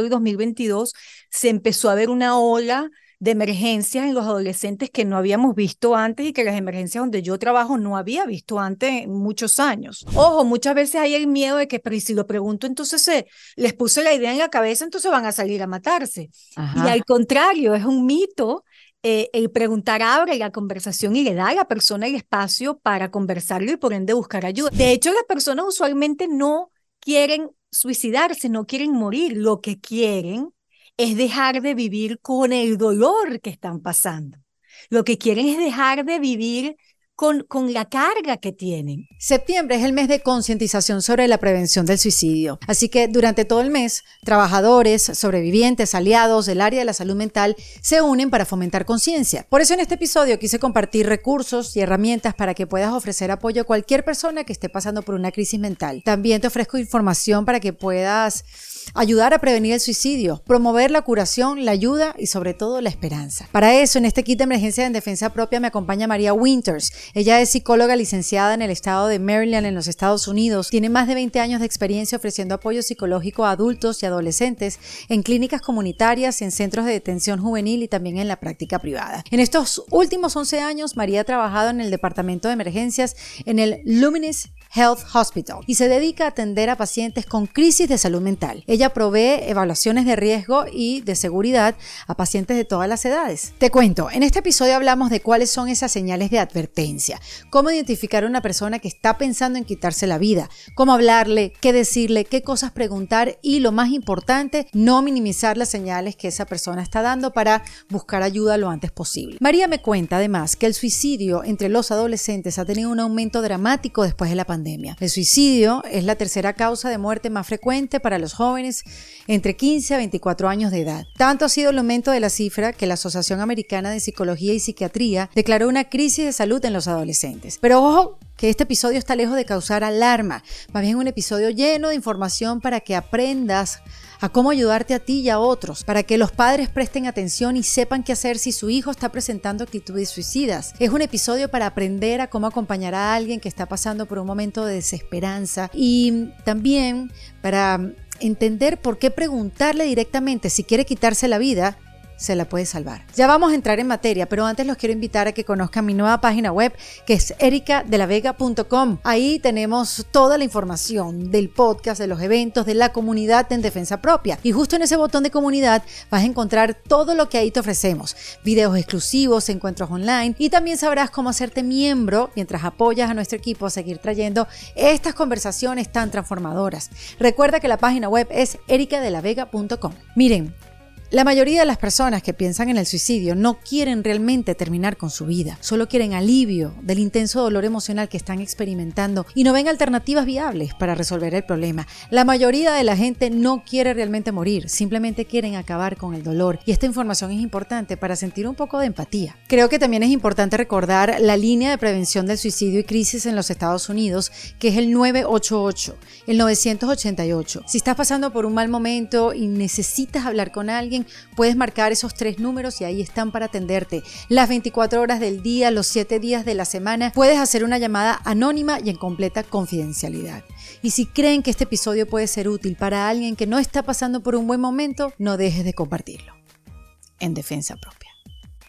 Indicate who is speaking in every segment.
Speaker 1: el 2022 se empezó a ver una ola de emergencias en los adolescentes que no habíamos visto antes y que las emergencias donde yo trabajo no había visto antes en muchos años. Ojo, muchas veces hay el miedo de que, pero si lo pregunto, entonces se les puse la idea en la cabeza, entonces van a salir a matarse. Y al contrario, es un mito. Eh, el preguntar abre la conversación y le da a la persona el espacio para conversarlo y por ende buscar ayuda. De hecho, las personas usualmente no quieren suicidarse, no quieren morir, lo que quieren es dejar de vivir con el dolor que están pasando. Lo que quieren es dejar de vivir con, con, la carga que tienen.
Speaker 2: Septiembre es el mes de concientización sobre la prevención del suicidio. Así que durante todo el mes, trabajadores, sobrevivientes, aliados del área de la salud mental se unen para fomentar conciencia. Por eso en este episodio quise compartir recursos y herramientas para que puedas ofrecer apoyo a cualquier persona que esté pasando por una crisis mental. También te ofrezco información para que puedas ayudar a prevenir el suicidio, promover la curación, la ayuda y sobre todo la esperanza. Para eso, en este kit de emergencia en defensa propia me acompaña María Winters. Ella es psicóloga licenciada en el estado de Maryland en los Estados Unidos. Tiene más de 20 años de experiencia ofreciendo apoyo psicológico a adultos y adolescentes en clínicas comunitarias, en centros de detención juvenil y también en la práctica privada. En estos últimos 11 años, María ha trabajado en el departamento de emergencias en el Luminous Health Hospital y se dedica a atender a pacientes con crisis de salud mental. Ella provee evaluaciones de riesgo y de seguridad a pacientes de todas las edades. Te cuento, en este episodio hablamos de cuáles son esas señales de advertencia, cómo identificar a una persona que está pensando en quitarse la vida, cómo hablarle, qué decirle, qué cosas preguntar y lo más importante, no minimizar las señales que esa persona está dando para buscar ayuda lo antes posible. María me cuenta además que el suicidio entre los adolescentes ha tenido un aumento dramático después de la pandemia el suicidio es la tercera causa de muerte más frecuente para los jóvenes entre 15 a 24 años de edad. Tanto ha sido el aumento de la cifra que la Asociación Americana de Psicología y Psiquiatría declaró una crisis de salud en los adolescentes. Pero ojo, que este episodio está lejos de causar alarma, más bien un episodio lleno de información para que aprendas a cómo ayudarte a ti y a otros, para que los padres presten atención y sepan qué hacer si su hijo está presentando actitudes suicidas. Es un episodio para aprender a cómo acompañar a alguien que está pasando por un momento de desesperanza y también para entender por qué preguntarle directamente si quiere quitarse la vida se la puede salvar. Ya vamos a entrar en materia, pero antes los quiero invitar a que conozcan mi nueva página web que es ericadelavega.com. Ahí tenemos toda la información del podcast, de los eventos, de la comunidad en defensa propia. Y justo en ese botón de comunidad vas a encontrar todo lo que ahí te ofrecemos. Videos exclusivos, encuentros online y también sabrás cómo hacerte miembro mientras apoyas a nuestro equipo a seguir trayendo estas conversaciones tan transformadoras. Recuerda que la página web es ericadelavega.com. Miren, la mayoría de las personas que piensan en el suicidio no quieren realmente terminar con su vida, solo quieren alivio del intenso dolor emocional que están experimentando y no ven alternativas viables para resolver el problema. La mayoría de la gente no quiere realmente morir, simplemente quieren acabar con el dolor y esta información es importante para sentir un poco de empatía. Creo que también es importante recordar la línea de prevención del suicidio y crisis en los Estados Unidos, que es el 988, el 988. Si estás pasando por un mal momento y necesitas hablar con alguien, puedes marcar esos tres números y ahí están para atenderte. Las 24 horas del día, los 7 días de la semana, puedes hacer una llamada anónima y en completa confidencialidad. Y si creen que este episodio puede ser útil para alguien que no está pasando por un buen momento, no dejes de compartirlo. En defensa propia.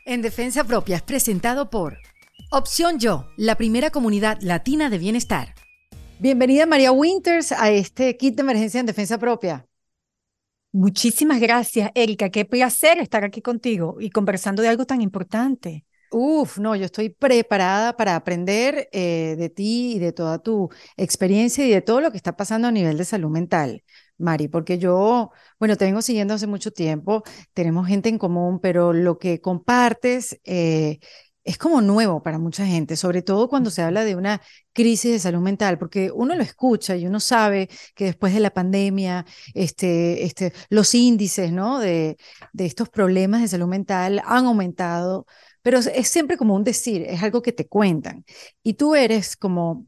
Speaker 2: En defensa propia es presentado por Opción Yo, la primera comunidad latina de bienestar. Bienvenida María Winters a este kit de emergencia en defensa propia.
Speaker 1: Muchísimas gracias, Erika. Qué placer estar aquí contigo y conversando de algo tan importante.
Speaker 2: Uf, no, yo estoy preparada para aprender eh, de ti y de toda tu experiencia y de todo lo que está pasando a nivel de salud mental, Mari, porque yo, bueno, te vengo siguiendo hace mucho tiempo, tenemos gente en común, pero lo que compartes eh, es como nuevo para mucha gente, sobre todo cuando se habla de una crisis de salud mental, porque uno lo escucha y uno sabe que después de la pandemia, este, este, los índices ¿no? de, estos problemas de salud mental han aumentado, pero es siempre como un decir, es algo que te cuentan. Y tú eres como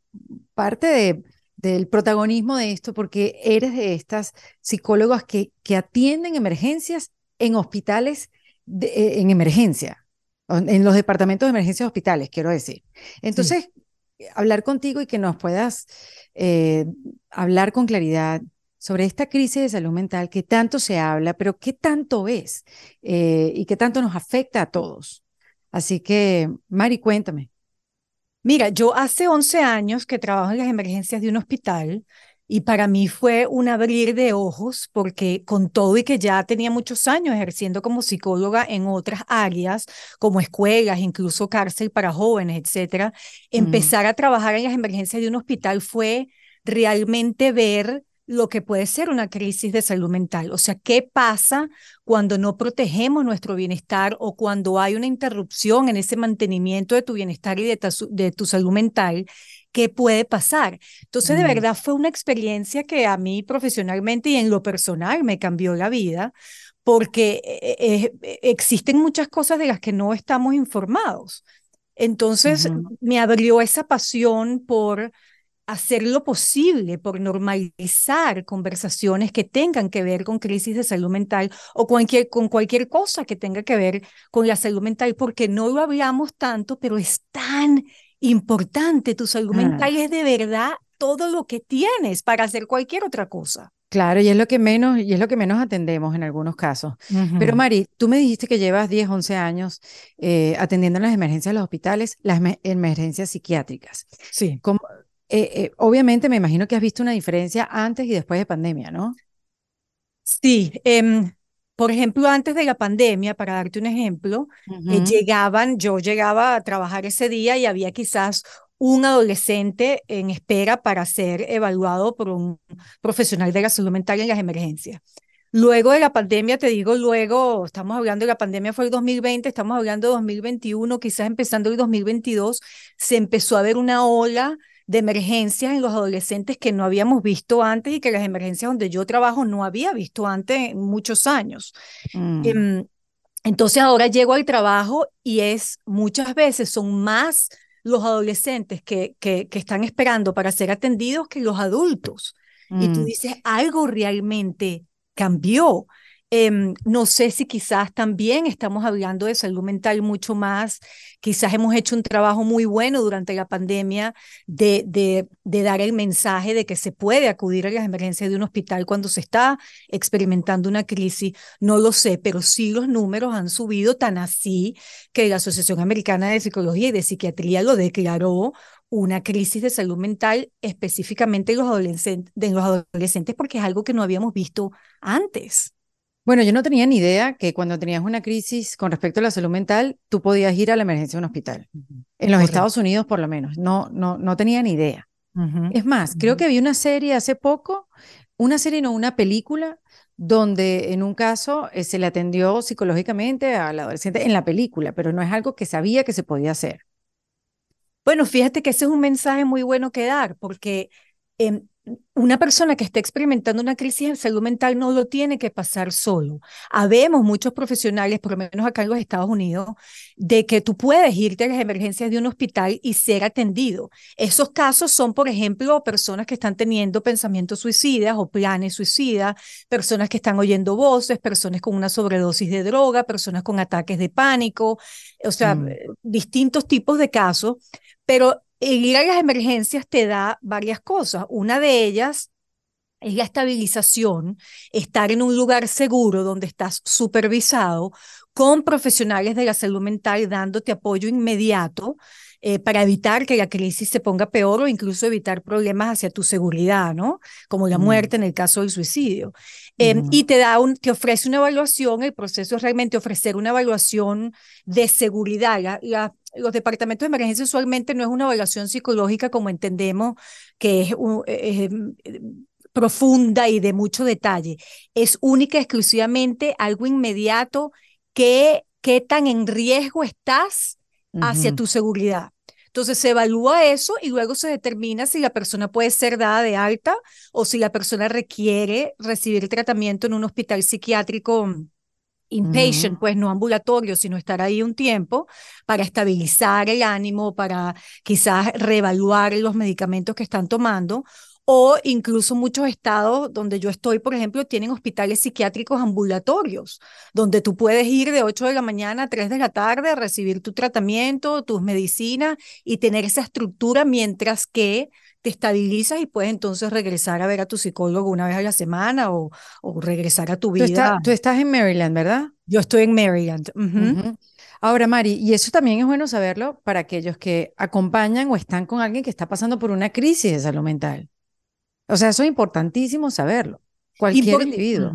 Speaker 2: parte de, del protagonismo de esto porque eres de estas psicólogas que, atienden emergencias en hospitales de, en emergencia en los departamentos de emergencia de hospitales, quiero decir. Entonces, hablar contigo y que nos puedas eh, hablar con claridad sobre esta crisis de salud mental que tanto se habla, pero qué tanto es eh, y qué tanto nos afecta a todos. Así que, Mari, cuéntame.
Speaker 1: Mira, yo hace 11 años que trabajo en las emergencias de un hospital y para mí fue un abrir de ojos porque con todo y que ya tenía muchos años ejerciendo como psicóloga en otras áreas, como escuelas, incluso cárcel para jóvenes, etcétera, empezar a trabajar en las emergencias de un hospital fue realmente ver lo que puede ser una crisis de salud mental. O sea, ¿qué pasa cuando no protegemos nuestro bienestar o cuando hay una interrupción en ese mantenimiento de tu bienestar y de tu, salud mental? ¿Qué puede pasar? Entonces, de verdad, fue una experiencia que a mí profesionalmente y en lo personal me cambió la vida porque eh, eh, existen muchas cosas de las que no estamos informados. Entonces, me abrió esa pasión por hacer lo posible por normalizar conversaciones que tengan que ver con crisis de salud mental o cualquier, con cualquier cosa que tenga que ver con la salud mental, porque no lo hablamos tanto, pero es tan importante. Tu salud mental es de verdad todo lo que tienes para hacer cualquier otra cosa.
Speaker 2: Claro, y es lo que menos, y es lo que menos atendemos en algunos casos. Pero Mari, tú me dijiste que llevas 10, 11 años eh, atendiendo las emergencias de los hospitales, las emergencias psiquiátricas.
Speaker 1: Sí.
Speaker 2: ¿Cómo, eh, eh, obviamente me imagino que has visto una diferencia antes y después de pandemia, ¿no?
Speaker 1: Sí, em, por ejemplo, antes de la pandemia, para darte un ejemplo, eh, llegaban, yo llegaba a trabajar ese día y había quizás un adolescente en espera para ser evaluado por un profesional de la salud mental en las emergencias. Luego de la pandemia, te digo, luego, estamos hablando de la pandemia fue el 2020, estamos hablando de 2021, quizás empezando el 2022, se empezó a ver una ola de emergencias en los adolescentes que no habíamos visto antes y que las emergencias donde yo trabajo no había visto antes en muchos años. Mm. Em, entonces ahora llego al trabajo y es muchas veces son más los adolescentes que, que, que están esperando para ser atendidos que los adultos. Y tú mm. dices, algo realmente cambió. Em, no sé si quizás también estamos hablando de salud mental mucho más, quizás hemos hecho un trabajo muy bueno durante la pandemia de, de, dar el mensaje de que se puede acudir a las emergencias de un hospital cuando se está experimentando una crisis, no lo sé, pero sí los números han subido tan así que la Asociación Americana de Psicología y de Psiquiatría lo declaró una crisis de salud mental específicamente en de los adolescentes porque es algo que no habíamos visto antes.
Speaker 2: Bueno, yo no tenía ni idea que cuando tenías una crisis con respecto a la salud mental, tú podías ir a la emergencia de un hospital. En los Estados Unidos, por lo menos. No, no, no tenía ni idea. Es más, creo que había una serie hace poco, una serie, no, una película, donde en un caso eh, se le atendió psicológicamente al adolescente en la película, pero no es algo que sabía que se podía hacer.
Speaker 1: Bueno, fíjate que ese es un mensaje muy bueno que dar, porque em, una persona que está experimentando una crisis de salud mental no lo tiene que pasar solo. Habemos muchos profesionales, por lo menos acá en los Estados Unidos, de que tú puedes irte a las emergencias de un hospital y ser atendido. Esos casos son, por ejemplo, personas que están teniendo pensamientos suicidas o planes suicidas, personas que están oyendo voces, personas con una sobredosis de droga, personas con ataques de pánico, o sea, mm. distintos tipos de casos. Pero el ir a las emergencias te da varias cosas. Una de ellas es la estabilización, estar en un lugar seguro donde estás supervisado con profesionales de la salud mental dándote apoyo inmediato eh, para evitar que la crisis se ponga peor o incluso evitar problemas hacia tu seguridad, ¿no? Como la muerte en el caso del suicidio. Em, y te, da un, te ofrece una evaluación, el proceso es realmente ofrecer una evaluación de seguridad. los departamentos de emergencia usualmente no es una evaluación psicológica como entendemos que es, eh, eh, profunda y de mucho detalle. Es única, exclusivamente algo inmediato que qué tan en riesgo estás hacia tu seguridad. Entonces se evalúa eso y luego se determina si la persona puede ser dada de alta o si la persona requiere recibir tratamiento en un hospital psiquiátrico inpatient, pues no ambulatorio, sino estar ahí un tiempo para estabilizar el ánimo, para quizás reevaluar los medicamentos que están tomando o incluso muchos estados donde yo estoy, por ejemplo, tienen hospitales psiquiátricos ambulatorios, donde tú puedes ir de 8 de la mañana a 3 de la tarde a recibir tu tratamiento, tus medicinas y tener esa estructura mientras que te estabilizas y puedes entonces regresar a ver a tu psicólogo una vez a la semana o, o regresar a tu vida.
Speaker 2: Tú, estás en Maryland, ¿verdad?
Speaker 1: Yo estoy en Maryland.
Speaker 2: Ahora, Mari, y eso también es bueno saberlo para aquellos que acompañan o están con alguien que está pasando por una crisis de salud mental. O sea, eso es importantísimo saberlo. Cualquier individuo.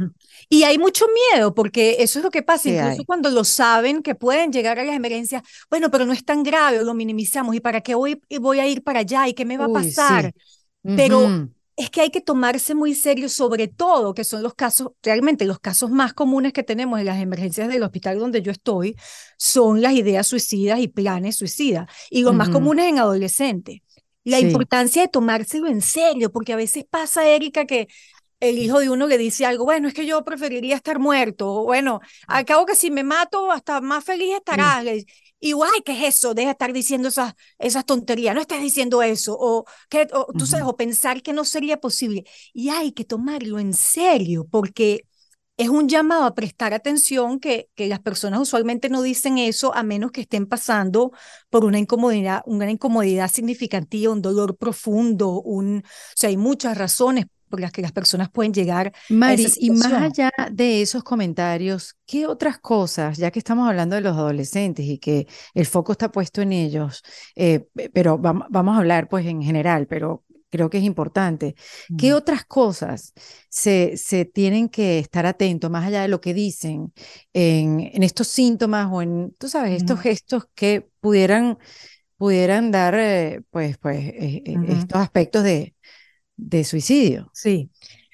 Speaker 1: Y hay mucho miedo, porque eso es lo que pasa, incluso cuando lo saben que pueden llegar a las emergencias, bueno, pero no es tan grave, lo minimizamos, ¿y para qué voy, voy a ir para allá? ¿Y qué me va a pasar? Pero es que hay que tomarse muy serio, sobre todo, que son los casos, realmente los casos más comunes que tenemos en las emergencias del hospital donde yo estoy, son las ideas suicidas y planes suicidas, y los más comunes en adolescentes. La importancia de tomárselo en serio, porque a veces pasa, Erika, que el hijo de uno le dice algo, bueno, es que yo preferiría estar muerto, o bueno, al cabo que si me mato, hasta más feliz estarás. Y guay, ¿qué es eso? Deja de estar diciendo esas, esas tonterías, no estás diciendo eso, o, que, tú sabes, o pensar que no sería posible. Y hay que tomarlo en serio, porque es un llamado a prestar atención que, que las personas usualmente no dicen eso a menos que estén pasando por una incomodidad, una incomodidad significativa, un dolor profundo, un, o sea, hay muchas razones por las que las personas pueden llegar.
Speaker 2: Mari, y más allá de esos comentarios, ¿qué otras cosas, ya que estamos hablando de los adolescentes y que el foco está puesto en ellos, eh, pero vamos, a hablar pues en general, pero creo que es importante. ¿Qué otras cosas se, se, tienen que estar atentos, más allá de lo que dicen, en, en estos síntomas o en, tú sabes, estos gestos que pudieran, pudieran dar, eh, pues, pues, eh, estos aspectos de, de suicidio.
Speaker 1: Sí.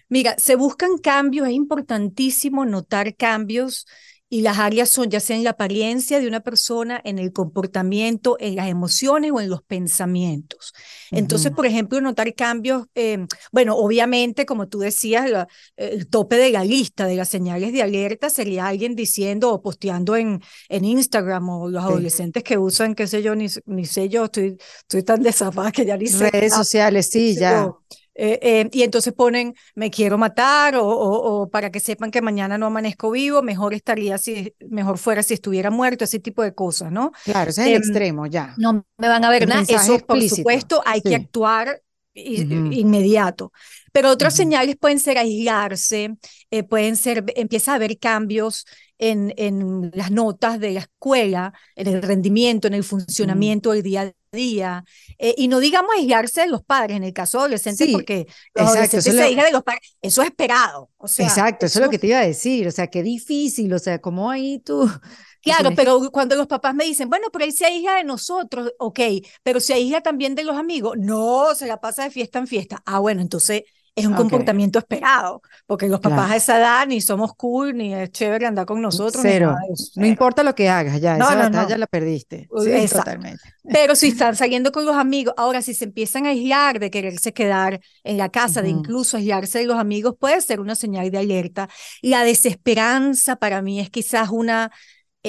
Speaker 1: Mira, se buscan cambios, es importantísimo notar cambios y las áreas son ya sea en la apariencia de una persona, en el comportamiento, en las emociones o en los pensamientos. Entonces, por ejemplo, notar cambios, em, bueno, obviamente, como tú decías, el tope de la lista de las señales de alerta sería alguien diciendo o posteando en, en Instagram o los adolescentes que usan, qué sé yo, ni, ni sé yo, estoy, estoy tan desapada que ya ni
Speaker 2: sé. Redes sociales, sí, ya.
Speaker 1: Eh, eh, y entonces ponen, me quiero matar o, o, para que sepan que mañana no amanezco vivo, mejor estaría si, mejor fuera si estuviera muerto, ese tipo de cosas, ¿no?
Speaker 2: Claro, ese es el em, extremo, ya.
Speaker 1: No me van a ver nada, eso por supuesto hay que actuar inmediato. Pero otras señales pueden ser aislarse, eh, pueden ser, empieza a haber cambios en, en las notas de la escuela, en el rendimiento, en el funcionamiento del día a día. Eh, y no digamos aislarse de los padres en el caso de adolescentes, porque los adolescentes se de los padres. Eso es esperado. O sea,
Speaker 2: exacto, eso, es lo que te iba a decir. O sea, qué difícil. O sea, como ahí tú.
Speaker 1: Claro, pero cuando los papás me dicen, bueno, pero ahí se aísla de nosotros, ok, pero se aísla también de los amigos, no, se la pasa de fiesta en fiesta. Ah, bueno, entonces es un comportamiento esperado, porque los papás a esa edad ni somos cool, ni es chévere andar con nosotros.
Speaker 2: Cero. no importa lo que hagas, ya, no, esa batalla la perdiste. Sí, totalmente.
Speaker 1: Pero si están saliendo con los amigos, ahora si se empiezan a aislar de quererse quedar en la casa, de incluso aislarse de los amigos, puede ser una señal de alerta. La desesperanza para mí es quizás una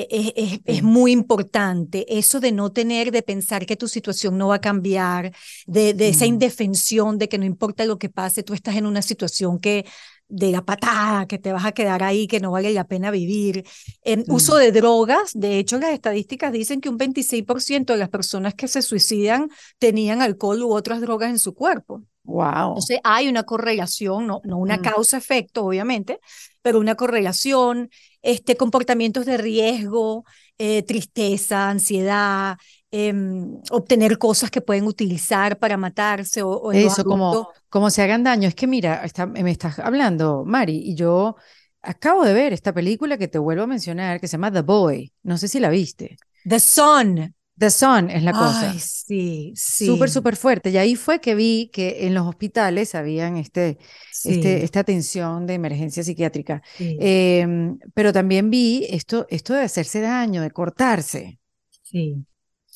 Speaker 1: e, e, es, muy importante eso de no tener, de pensar que tu situación no va a cambiar, de, de esa indefensión de que no importa lo que pase, tú estás en una situación que de la patada, que te vas a quedar ahí, que no vale la pena vivir. En Uso de drogas, de hecho las estadísticas dicen que un 26% de las personas que se suicidan tenían alcohol u otras drogas en su cuerpo.
Speaker 2: Wow.
Speaker 1: Entonces hay una correlación, no, no una causa-efecto, obviamente, pero una correlación, este, comportamientos de riesgo, eh, tristeza, ansiedad, em, obtener cosas que pueden utilizar para matarse o,
Speaker 2: eso como como se hagan daño es que mira me estás hablando Mari y yo acabo de ver esta película que te vuelvo a mencionar que se llama The Boy no sé si la viste
Speaker 1: The Son
Speaker 2: The Sun es la cosa.
Speaker 1: Sí, sí.
Speaker 2: Súper, súper fuerte. Y ahí fue que vi que en los hospitales habían este, este, esta atención de emergencia psiquiátrica. Em, pero también vi esto, esto de hacerse daño, de cortarse.
Speaker 1: Sí.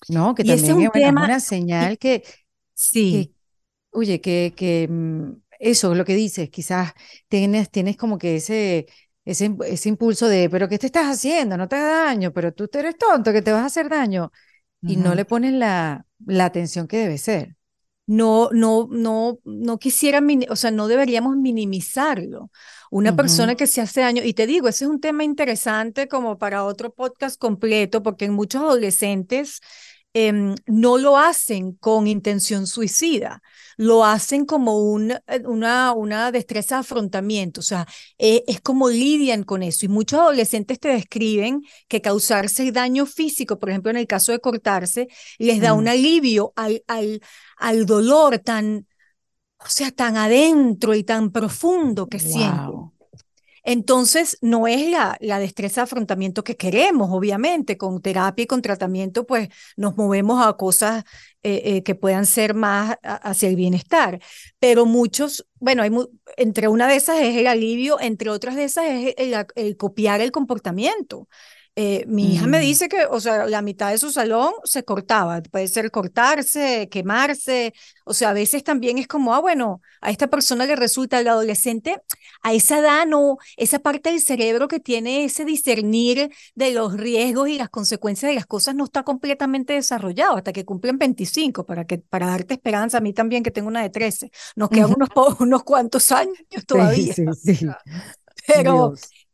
Speaker 2: ¿No? Que también es, una señal que.
Speaker 1: Sí.
Speaker 2: oye, que, que mm, eso, lo que dices, quizás tienes, tienes como que ese, ese, ese impulso de, pero ¿qué te estás haciendo? No te hagas daño, pero tú eres tonto, que te vas a hacer daño y no le ponen la, la atención que debe ser.
Speaker 1: No, no, no, no quisiera, o sea, no deberíamos minimizarlo. Una persona que se hace daño, y te digo, ese es un tema interesante como para otro podcast completo, porque en muchos adolescentes em, no lo hacen con intención suicida. Lo hacen como un, eh, una, una destreza de afrontamiento, o sea, eh, es como lidian con eso. Y muchos adolescentes te describen que causarse daño físico, por ejemplo, en el caso de cortarse, les da un mm. alivio al, al, al dolor tan, o sea, tan adentro y tan profundo que sienten. Entonces, no es la, la destreza de afrontamiento que queremos, obviamente. Con terapia y con tratamiento, pues nos movemos a cosas eh, eh, que puedan ser más hacia el bienestar. Pero muchos, bueno, hay entre una de esas es el alivio, entre otras de esas es el copiar el comportamiento. Eh, mi hija me mm. dice que, o sea, la mitad de su salón se cortaba, puede ser cortarse, quemarse, o sea, a veces también es como, ah, bueno, a esta persona le resulta, el adolescente, a esa edad no, esa parte del cerebro que tiene ese discernir de los riesgos y las consecuencias de las cosas no está completamente desarrollado hasta que cumplen 25, para, que, para darte esperanza, a mí también que tengo una de 13, nos quedan unos, unos cuantos años todavía. Sí, sí, sí. Pero...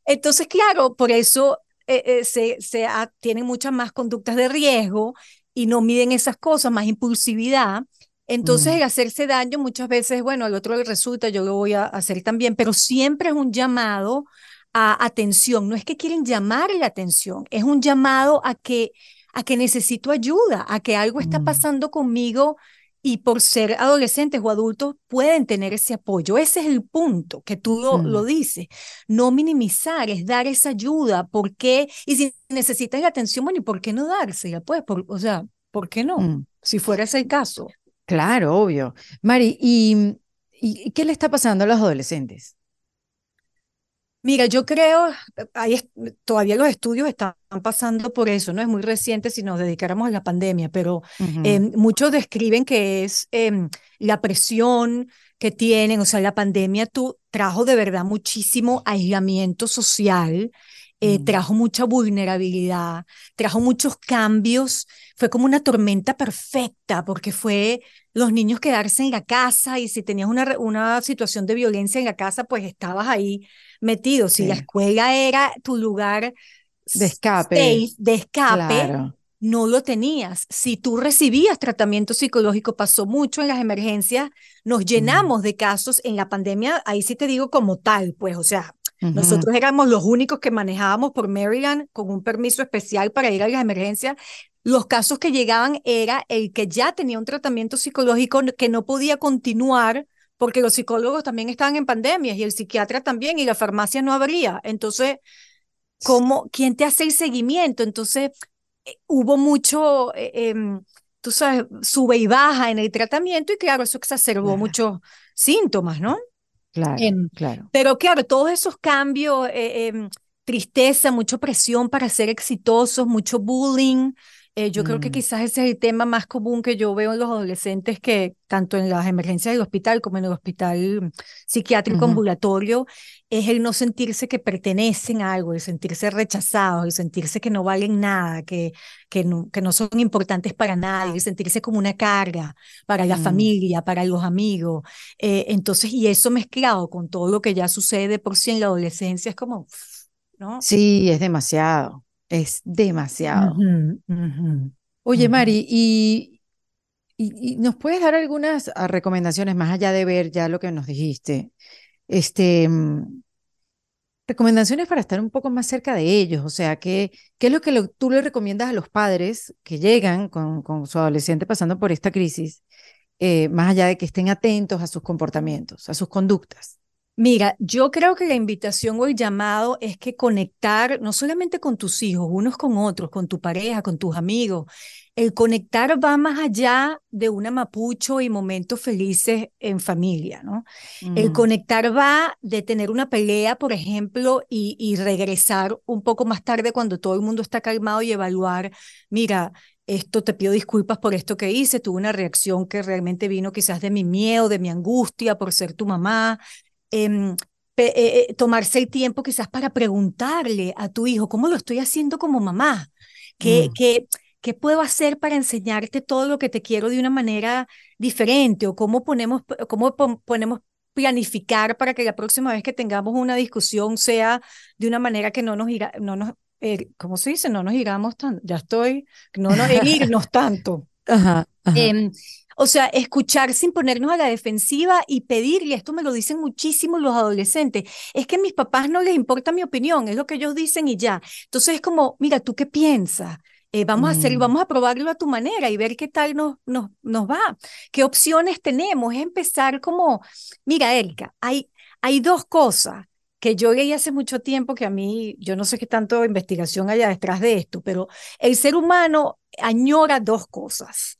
Speaker 1: Entonces, claro, por eso eh, eh, se, se tienen muchas más conductas de riesgo y no miden esas cosas, más impulsividad. Entonces, el hacerse daño muchas veces, bueno, al otro le resulta, yo lo voy a hacer también, pero siempre es un llamado a atención. No es que quieren llamar la atención, es un llamado a que, a que necesito ayuda, a que algo está mm. pasando conmigo y por ser adolescentes o adultos pueden tener ese apoyo. Ese es el punto que tú lo, mm. dices. No minimizar, es dar esa ayuda. ¿Por qué? Y si necesitas la atención, bueno, ¿y por qué no dársela? Pues, o sea, ¿por qué no? Mm. Si fuera ese el caso.
Speaker 2: Claro, obvio. Mari, ¿y, ¿y qué le está pasando a los adolescentes?
Speaker 1: Mira, yo creo, ahí todavía los estudios están pasando por eso, no es muy reciente si nos dedicáramos a la pandemia, pero em, muchos describen que es em, la presión que tienen, o sea, la pandemia tú, trajo de verdad muchísimo aislamiento social, eh, mm. trajo mucha vulnerabilidad, trajo muchos cambios, fue como una tormenta perfecta, porque fue los niños quedarse en la casa y si tenías una, una situación de violencia en la casa, pues estabas ahí metido. Si la escuela era tu lugar
Speaker 2: de escape,
Speaker 1: de escape no lo tenías. Si tú recibías tratamiento psicológico, pasó mucho en las emergencias, nos llenamos de casos en la pandemia, ahí sí te digo como tal, pues, o sea, nosotros éramos los únicos que manejábamos por Maryland con un permiso especial para ir a las emergencias. Los casos que llegaban era el que ya tenía un tratamiento psicológico que no podía continuar porque los psicólogos también estaban en pandemias y el psiquiatra también y la farmacia no abría. Entonces, ¿cómo, ¿quién te hace el seguimiento? Entonces, eh, hubo mucho, eh, em, tú sabes, sube y baja en el tratamiento y claro, eso exacerbó muchos síntomas, ¿no?
Speaker 2: Claro, em, claro.
Speaker 1: Pero claro, todos esos cambios, eh, em, tristeza, mucha presión para ser exitosos, mucho bullying, eh, yo creo que mm. quizás ese es el tema más común que yo veo en los adolescentes que tanto en las emergencias del hospital como en el hospital psiquiátrico ambulatorio es el no sentirse que pertenecen a algo, el sentirse rechazados, el sentirse que no valen nada, que, que, no, que no son importantes para nadie, el sentirse como una carga para la mm. familia, para los amigos. Eh, entonces, y eso mezclado con todo lo que ya sucede por sí en la adolescencia es como, ¿no?
Speaker 2: Sí, es demasiado. Es demasiado. Oye, Mari, y, y, nos puedes dar algunas ah, recomendaciones más allá de ver ya lo que nos dijiste? Este, mm, recomendaciones para estar un poco más cerca de ellos, o sea, ¿qué, qué es lo que tú le recomiendas a los padres que llegan con, con su adolescente pasando por esta crisis, eh, más allá de que estén atentos a sus comportamientos, a sus conductas?
Speaker 1: Mira, yo creo que la invitación o el llamado es que conectar no solamente con tus hijos, unos con otros, con tu pareja, con tus amigos. El conectar va más allá de una mapucho y momentos felices en familia, ¿no? El mm. conectar va de tener una pelea, por ejemplo, y, y regresar un poco más tarde cuando todo el mundo está calmado y evaluar, mira, esto te pido disculpas por esto que hice, tuve una reacción que realmente vino quizás de mi miedo, de mi angustia por ser tu mamá, eh, eh, tomarse el tiempo quizás para preguntarle a tu hijo, ¿cómo lo estoy haciendo como mamá? ¿Qué, mm. qué, qué puedo hacer para enseñarte todo lo que te quiero de una manera diferente? ¿O cómo ponemos, cómo ponemos planificar para que la próxima vez que tengamos una discusión sea de una manera que no nos irá, no nos, eh, ¿cómo se dice? No nos iramos tanto, ya estoy, no nos herirnos tanto. Ajá, em, O sea, escuchar sin ponernos a la defensiva y pedirle, esto me lo dicen muchísimo los adolescentes, es que a mis papás no les importa mi opinión, es lo que ellos dicen y ya. Entonces es como, mira, ¿tú qué piensas? Eh, vamos a hacer, mm. vamos a probarlo a tu manera y ver qué tal nos, nos, nos va. ¿Qué opciones tenemos? Es empezar como, mira, Erika, hay, hay dos cosas que yo leí hace mucho tiempo que a mí, yo no sé qué tanto investigación haya detrás de esto, pero el ser humano añora dos cosas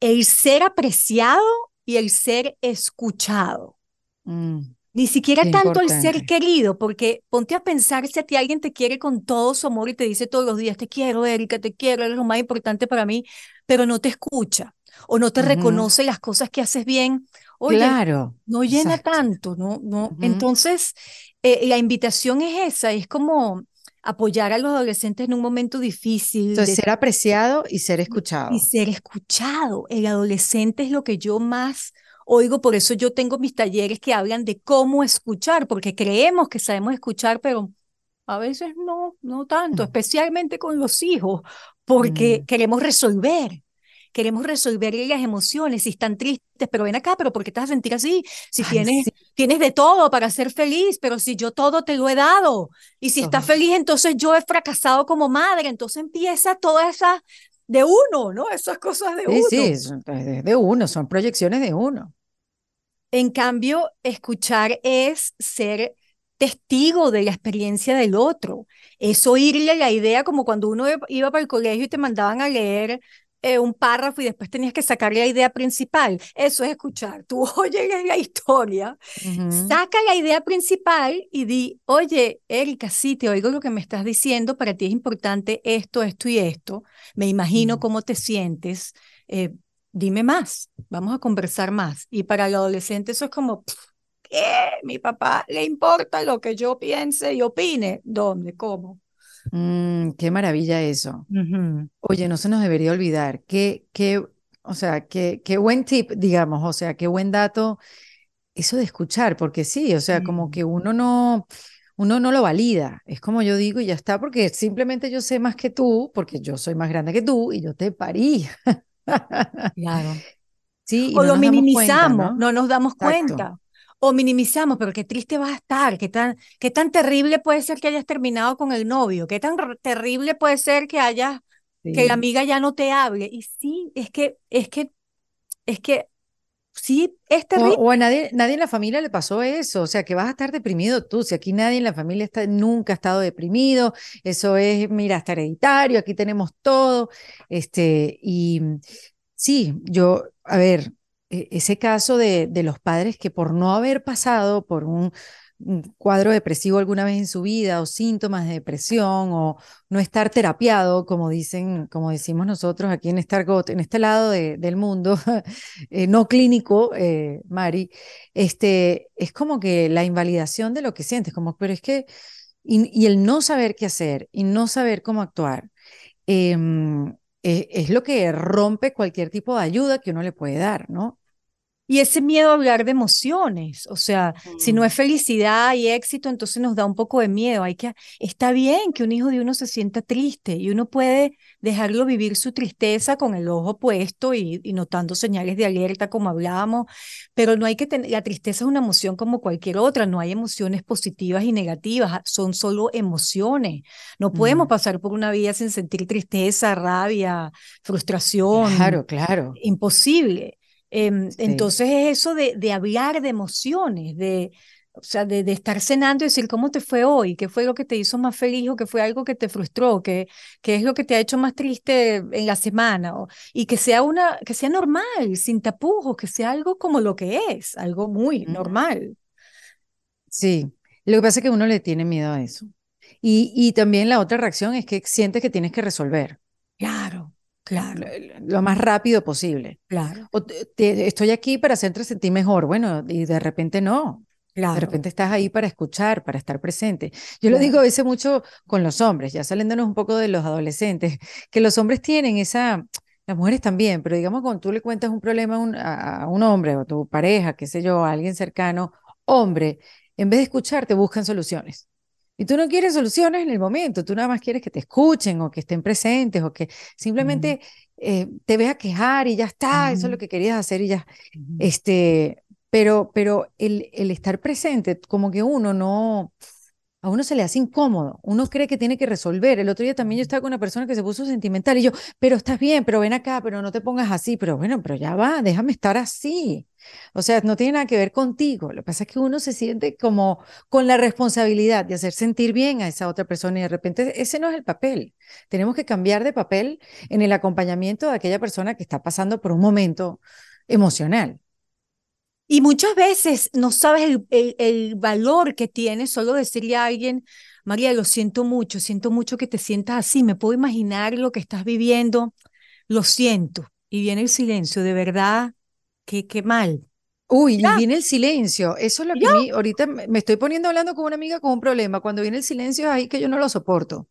Speaker 1: el ser apreciado y el ser escuchado. Mm, Ni siquiera tanto el ser querido, porque ponte a pensar si a ti alguien te quiere con todo su amor y te dice todos los días, te quiero, Erika, te quiero, eres lo más importante para mí, pero no te escucha o no te reconoce las cosas que haces bien. Oye, claro, no llena tanto, ¿no? no Entonces, eh, la invitación es esa, es como apoyar a los adolescentes en un momento difícil.
Speaker 2: Entonces, ser apreciado y ser escuchado.
Speaker 1: Y ser escuchado. El adolescente es lo que yo más oigo, por eso yo tengo mis talleres que hablan de cómo escuchar, porque creemos que sabemos escuchar, pero a veces no, no tanto, mm. especialmente con los hijos, porque mm. queremos resolver queremos resolver las emociones, si están tristes, pero ven acá, pero ¿por qué te vas a sentir así? Si tienes, tienes de todo para ser feliz, pero si yo todo te lo he dado, y si estás feliz, entonces yo he fracasado como madre, entonces empieza toda esa de uno, ¿no? Esas cosas de uno.
Speaker 2: Sí, sí, de uno, son proyecciones de uno.
Speaker 1: En cambio, escuchar es ser testigo de la experiencia del otro. Es oírle la idea como cuando uno iba para el colegio y te mandaban a leer eh, un párrafo y después tenías que sacar la idea principal. Eso es escuchar. Tú oyes la historia, saca la idea principal y di, oye, Erika, sí, te oigo lo que me estás diciendo, para ti es importante esto, esto y esto. Me imagino cómo te sientes. Eh, dime más, vamos a conversar más. Y para el adolescente eso es como, ¿qué? Mi papá le importa lo que yo piense y opine. ¿Dónde? ¿Cómo?
Speaker 2: Mm, qué maravilla eso. Oye, no se nos debería olvidar. Qué, qué, o sea, qué, qué buen tip, digamos, o sea, qué buen dato eso de escuchar, porque sí, o sea, como que uno no, uno no lo valida. Es como yo digo y ya está, porque simplemente yo sé más que tú, porque yo soy más grande que tú y yo te parí.
Speaker 1: Claro. Sí, o lo minimizamos, ¿no? nos damos cuenta o minimizamos, pero qué triste va a estar, qué tan, qué tan terrible puede ser que hayas terminado con el novio, qué tan terrible puede ser que hayas, que la amiga ya no te hable. Y sí, es que, es que, es que sí, es terrible.
Speaker 2: O, a nadie, nadie en la familia le pasó eso, o sea, que vas a estar deprimido tú, si aquí nadie en la familia está, nunca ha estado deprimido, eso es, mira, hasta hereditario, aquí tenemos todo, este, y sí, yo, a ver, ese caso de, de, los padres que por no haber pasado por un, cuadro depresivo alguna vez en su vida o síntomas de depresión o no estar terapiado, como dicen, como decimos nosotros aquí en este, en este lado del mundo, eh, no clínico, eh, Mari, este, es como que la invalidación de lo que sientes, como, pero es que, y, el no saber qué hacer y no saber cómo actuar. Em, e, es, lo que rompe cualquier tipo de ayuda que uno le puede dar, ¿no?
Speaker 1: Y ese miedo a hablar de emociones, o sea, si no es mm. felicidad y éxito, entonces nos da un poco de miedo. Hay que, está bien que un hijo de uno se sienta triste y uno puede dejarlo vivir su tristeza con el ojo puesto y, notando señales de alerta como hablábamos, pero no hay que tener, la tristeza es una emoción como cualquier otra, no hay emociones positivas y negativas, son solo emociones. No podemos mm. pasar por una vida sin sentir tristeza, rabia, frustración.
Speaker 2: Claro, claro.
Speaker 1: Imposible. Em, entonces es eso de, de, hablar de emociones, de, o sea, de, de, estar cenando y decir cómo te fue hoy, qué fue lo que te hizo más feliz o qué fue algo que te frustró, qué, qué es lo que te ha hecho más triste en la semana, y que sea, una, que sea normal, sin tapujos, que sea algo como lo que es, algo muy normal.
Speaker 2: Sí, lo que pasa es que uno le tiene miedo a eso. Y, y también la otra reacción es que sientes que tienes que resolver.
Speaker 1: Claro.
Speaker 2: Lo, más rápido posible.
Speaker 1: Claro.
Speaker 2: estoy aquí para hacerte sentir mejor. Bueno, y de repente no. Claro. De repente estás ahí para escuchar, para estar presente. Yo lo digo a veces mucho con los hombres, ya saliéndonos un poco de los adolescentes, que los hombres tienen esa, las mujeres también, pero digamos cuando tú le cuentas un problema a un, a un hombre o a tu pareja, qué sé yo, a alguien cercano, hombre, en vez de escuchar, te buscan soluciones. Y tú no quieres soluciones en el momento, tú nada más quieres que te escuchen o que estén presentes o que simplemente eh, te ve a quejar y ya está, eso es lo que querías hacer y ya. Este, pero, pero el, el estar presente, como que uno no, a uno se le hace incómodo, uno cree que tiene que resolver. El otro día también yo estaba con una persona que se puso sentimental y yo, pero estás bien, pero ven acá, pero no te pongas así, pero bueno, pero ya va, déjame estar así. O sea, no tiene nada que ver contigo. Lo que pasa es que uno se siente como con la responsabilidad de hacer sentir bien a esa otra persona y de repente ese no es el papel. Tenemos que cambiar de papel en el acompañamiento de aquella persona que está pasando por un momento emocional.
Speaker 1: Y muchas veces no sabes el, el, valor que tiene solo decirle a alguien, María, lo siento mucho, siento mucho que te sientas así, me puedo imaginar lo que estás viviendo, lo siento. Y viene el silencio, de verdad, qué, qué mal.
Speaker 2: Uy, y viene el silencio. Eso es lo que a mí, ahorita me estoy poniendo hablando con una amiga con un problema. Cuando viene el silencio es ahí que yo no lo soporto.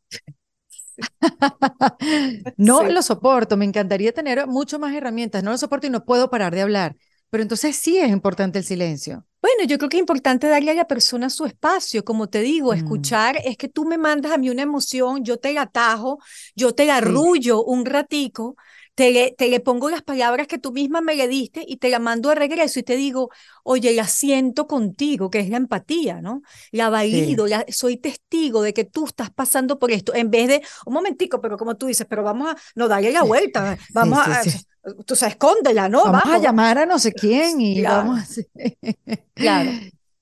Speaker 2: no lo soporto. Me encantaría tener mucho más herramientas. No lo soporto y no puedo parar de hablar. Pero entonces sí es importante el silencio.
Speaker 1: Bueno, yo creo que es importante darle a la persona su espacio, como te digo, mm. escuchar es que tú me mandas a mí una emoción, yo te la atajo, yo te la arrullo un ratico, te le, te le pongo las palabras que tú misma me le diste y te la mando de regreso y te digo, oye, la siento contigo, que es la empatía, ¿no? La valido, soy testigo de que tú estás pasando por esto, en vez de, un momentico, pero como tú dices, pero vamos a, no, darle la vuelta, vamos a, tú sabes, escóndela, ¿no?
Speaker 2: Vamos, a llamar a no sé quién y vamos a...
Speaker 1: Claro.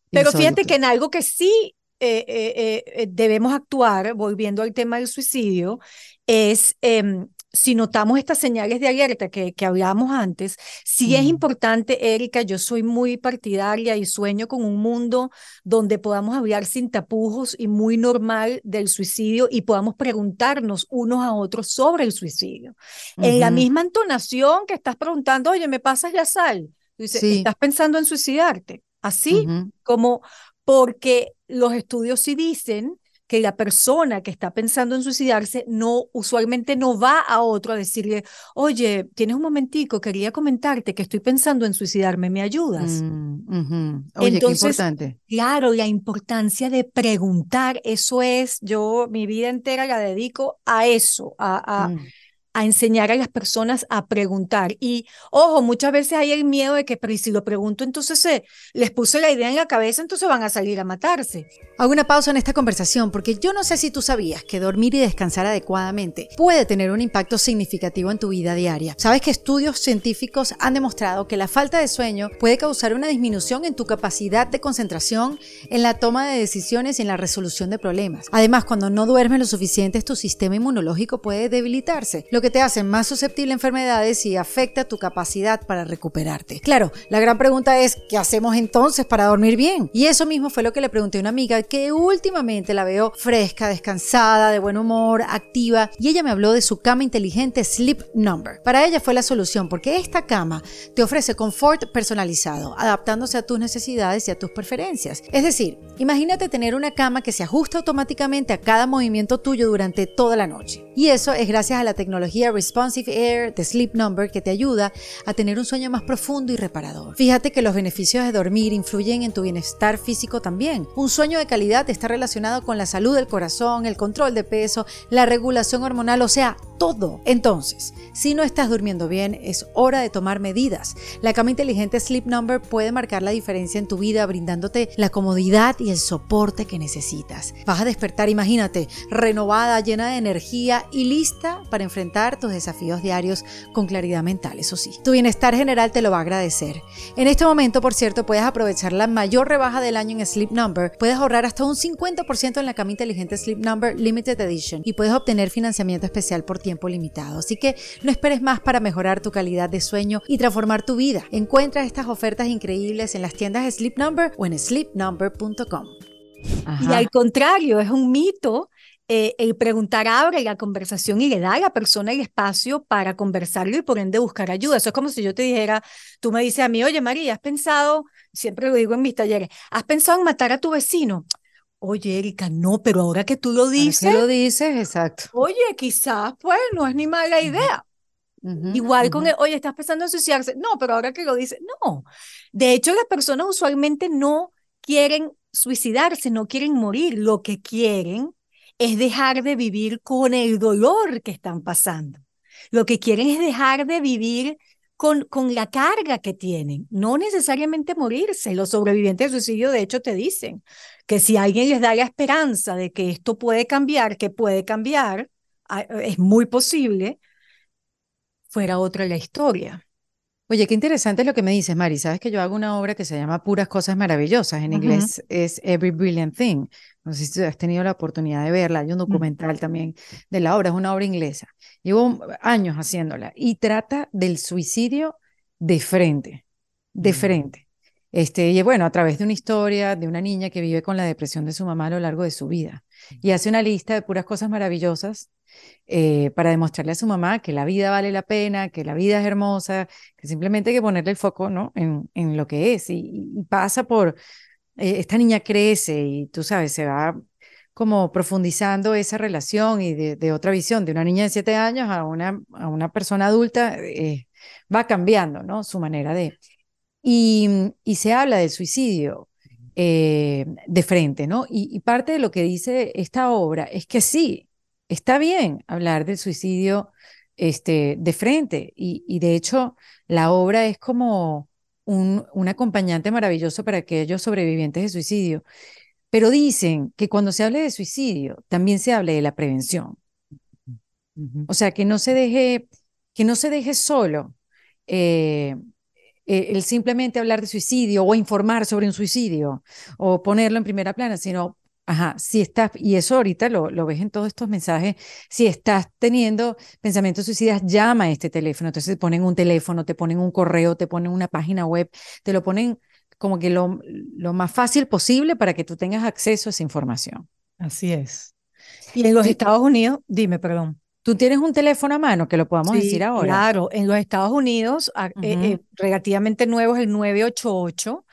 Speaker 1: Pero fíjate que en algo que sí eh, eh, eh, debemos actuar, volviendo al tema del suicidio, es em, si notamos estas señales de alerta que, que hablábamos antes, sí es importante, Erika, yo soy muy partidaria y sueño con un mundo donde podamos hablar sin tapujos y muy normal del suicidio y podamos preguntarnos unos a otros sobre el suicidio. En la misma entonación que estás preguntando, oye, ¿me pasas la sal? Dices, ¿estás pensando en suicidarte? Así como porque los estudios sí dicen que la persona que está pensando en suicidarse no usualmente no va a otro a decirle, oye, tienes un momentico, quería comentarte que estoy pensando en suicidarme, ¿me ayudas?
Speaker 2: Mm, oye, qué importante.
Speaker 1: Claro, la importancia de preguntar, eso es, yo mi vida entera la dedico a eso, a, mm a enseñar a las personas a preguntar. Y ojo, muchas veces hay el miedo de que, pero si lo pregunto, entonces se les puse la idea en la cabeza, entonces van a salir a matarse.
Speaker 2: Hago una pausa en esta conversación porque yo no sé si tú sabías que dormir y descansar adecuadamente puede tener un impacto significativo en tu vida diaria. Sabes que estudios científicos han demostrado que la falta de sueño puede causar una disminución en tu capacidad de concentración, en la toma de decisiones y en la resolución de problemas. Además, cuando no duermes lo suficiente, tu sistema inmunológico puede debilitarse, que te hace más susceptible a enfermedades y afecta tu capacidad para recuperarte. Claro, la gran pregunta es, ¿qué hacemos entonces para dormir bien? Y eso mismo fue lo que le pregunté a una amiga que últimamente la veo fresca, descansada, de buen humor, activa, y ella me habló de su cama inteligente Sleep Number. Para ella fue la solución porque esta cama te ofrece confort personalizado, adaptándose a tus necesidades y a tus preferencias. Es decir, imagínate tener una cama que se ajusta automáticamente a cada movimiento tuyo durante toda la noche. Y eso es gracias a la tecnología Responsive Air de Sleep Number que te ayuda a tener un sueño más profundo y reparador. Fíjate que los beneficios de dormir influyen en tu bienestar físico también. Un sueño de calidad está relacionado con la salud del corazón, el control de peso, la regulación hormonal, o sea, todo. Entonces, si no estás durmiendo bien, es hora de tomar medidas. La cama inteligente Sleep Number puede marcar la diferencia en tu vida brindándote la comodidad y el soporte que necesitas. Vas a despertar, imagínate, renovada, llena de energía y lista para enfrentar tus desafíos diarios con claridad mental, eso sí. Tu bienestar general te lo va a agradecer. En este momento, por cierto, puedes aprovechar la mayor rebaja del año en Sleep Number. Puedes ahorrar hasta un 50% en la cama inteligente Sleep Number Limited Edition y puedes obtener financiamiento especial por tiempo limitado. Así que no esperes más para mejorar tu calidad de sueño y transformar tu vida. Encuentra estas ofertas increíbles en las tiendas de Sleep Number o en sleepnumber.com.
Speaker 1: Y al contrario, es un mito eh, el preguntar abre la conversación y le da a la persona el espacio para conversarlo y por ende buscar ayuda. Eso es como si yo te dijera, tú me dices a mí, oye María, ¿has pensado, siempre lo digo en mis talleres, ¿has pensado en matar a tu vecino? Oye, Erika, no, pero ahora que tú lo dices.
Speaker 2: lo dices, exacto.
Speaker 1: Oye, quizás, pues, no es ni mala idea. Igual con el, oye, estás pensando en suicidarse. No, pero ahora que lo dices, no. De hecho, las personas usualmente no quieren suicidarse, no quieren morir. Lo que quieren es dejar de vivir con el dolor que están pasando. Lo que quieren es dejar de vivir con, con la carga que tienen, no necesariamente morirse. Los sobrevivientes de suicidio, de hecho, te dicen que si alguien les da la esperanza de que esto puede cambiar, que puede cambiar, es muy posible, fuera otra la historia.
Speaker 2: Oye, qué interesante lo que me dices, Mari. Sabes que yo hago una obra que se llama Puras Cosas Maravillosas. En inglés es Every Brilliant Thing. No sé si has tenido la oportunidad de verla. Hay un documental también de la obra. Es una obra inglesa. Llevo años haciéndola y trata del suicidio de frente, de mm. frente. Este, y bueno, a través de una historia de una niña que vive con la depresión de su mamá a lo largo de su vida. Y hace una lista de puras cosas maravillosas eh, para demostrarle a su mamá que la vida vale la pena, que la vida es hermosa, que simplemente hay que ponerle el foco ¿no? en, en lo que es. Y, pasa por, eh, esta niña crece y tú sabes, se va como profundizando esa relación y de, otra visión, de una niña de siete años a una, a una persona adulta, eh, va cambiando ¿no? su manera de... Y, y se habla del suicidio de frente, ¿no? Y, y, parte de lo que dice esta obra es que sí, está bien hablar del suicidio este, de frente y, de hecho la obra es como un, un acompañante maravilloso para aquellos sobrevivientes de suicidio. Pero dicen que cuando se hable de suicidio, también se hable de la prevención. O sea, que no se deje, que no se deje solo eh, eh, el simplemente hablar de suicidio o informar sobre un suicidio o ponerlo en primera plana, sino Ajá, si estás, y eso ahorita lo, lo, ves en todos estos mensajes, si estás teniendo pensamientos suicidas, llama a este teléfono. Entonces te ponen un teléfono, te ponen un correo, te ponen una página web, te lo ponen como que lo, lo más fácil posible para que tú tengas acceso a esa información.
Speaker 1: Así es. Y en los Estados Unidos, dime, perdón.
Speaker 2: Tú tienes un teléfono a mano que lo podamos decir ahora.
Speaker 1: Claro, en los Estados Unidos, eh, eh, relativamente nuevo es el 988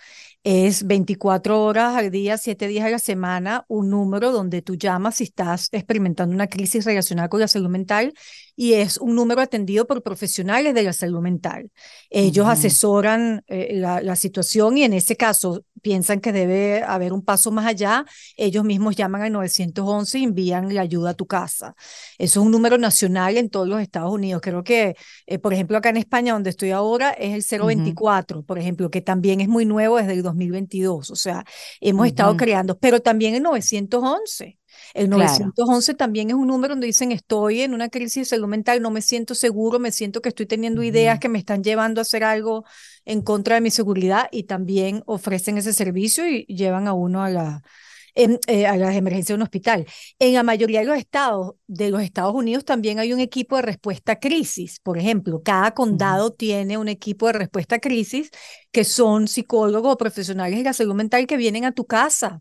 Speaker 1: es 24 horas al día, 7 días a la semana, un número donde tú llamas si estás experimentando una crisis relacionada con la salud mental y es un número atendido por profesionales de la salud mental. Ellos asesoran eh, la, situación y en ese caso piensan que debe haber un paso más allá. Ellos mismos llaman al 911 y envían la ayuda a tu casa. Eso es un número nacional en todos los Estados Unidos. Creo que, eh, por ejemplo, acá en España, donde estoy ahora, es el 024, por ejemplo, que también es muy nuevo desde el 2022. O sea, hemos estado creando, pero también el 911. El 911 también es un número donde dicen estoy en una crisis de salud mental, no me siento seguro, me siento que estoy teniendo ideas que me están llevando a hacer algo en contra de mi seguridad y también ofrecen ese servicio y llevan a uno a la, eh, a las emergencias de un hospital. En la mayoría de los estados de los Estados Unidos también hay un equipo de respuesta a crisis. Por ejemplo, cada condado tiene un equipo de respuesta a crisis que son psicólogos o profesionales de la salud mental que vienen a tu casa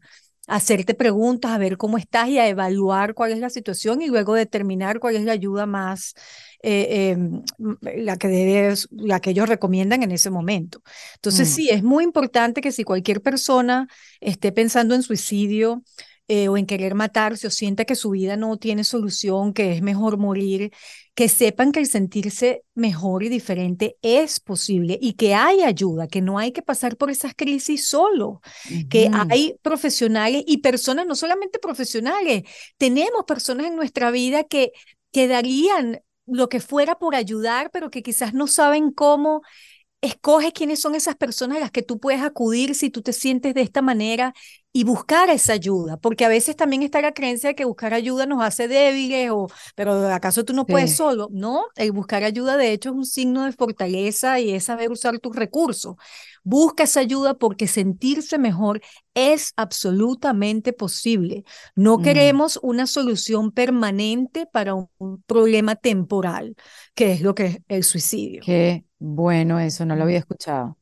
Speaker 1: hacerte preguntas, a ver cómo estás y a evaluar cuál es la situación y luego determinar cuál es la ayuda más, eh, em, la, que debes, la que ellos recomiendan en ese momento. Entonces, mm. sí, es muy importante que si cualquier persona esté pensando en suicidio, eh, o en querer matarse o sienta que su vida no tiene solución, que es mejor morir, que sepan que el sentirse mejor y diferente es posible y que hay ayuda, que no hay que pasar por esas crisis solo, que hay profesionales y personas, no solamente profesionales, tenemos personas en nuestra vida que, que darían lo que fuera por ayudar, pero que quizás no saben cómo. Escoge quiénes son esas personas a las que tú puedes acudir si tú te sientes de esta manera y buscar esa ayuda, porque a veces también está la creencia de que buscar ayuda nos hace débiles o, pero ¿acaso tú no puedes solo? No, el buscar ayuda de hecho es un signo de fortaleza y es saber usar tus recursos. Busca esa ayuda porque sentirse mejor es absolutamente posible. No mm. queremos una solución permanente para un, problema temporal, que es lo que es el suicidio.
Speaker 2: Qué bueno eso, no lo había escuchado.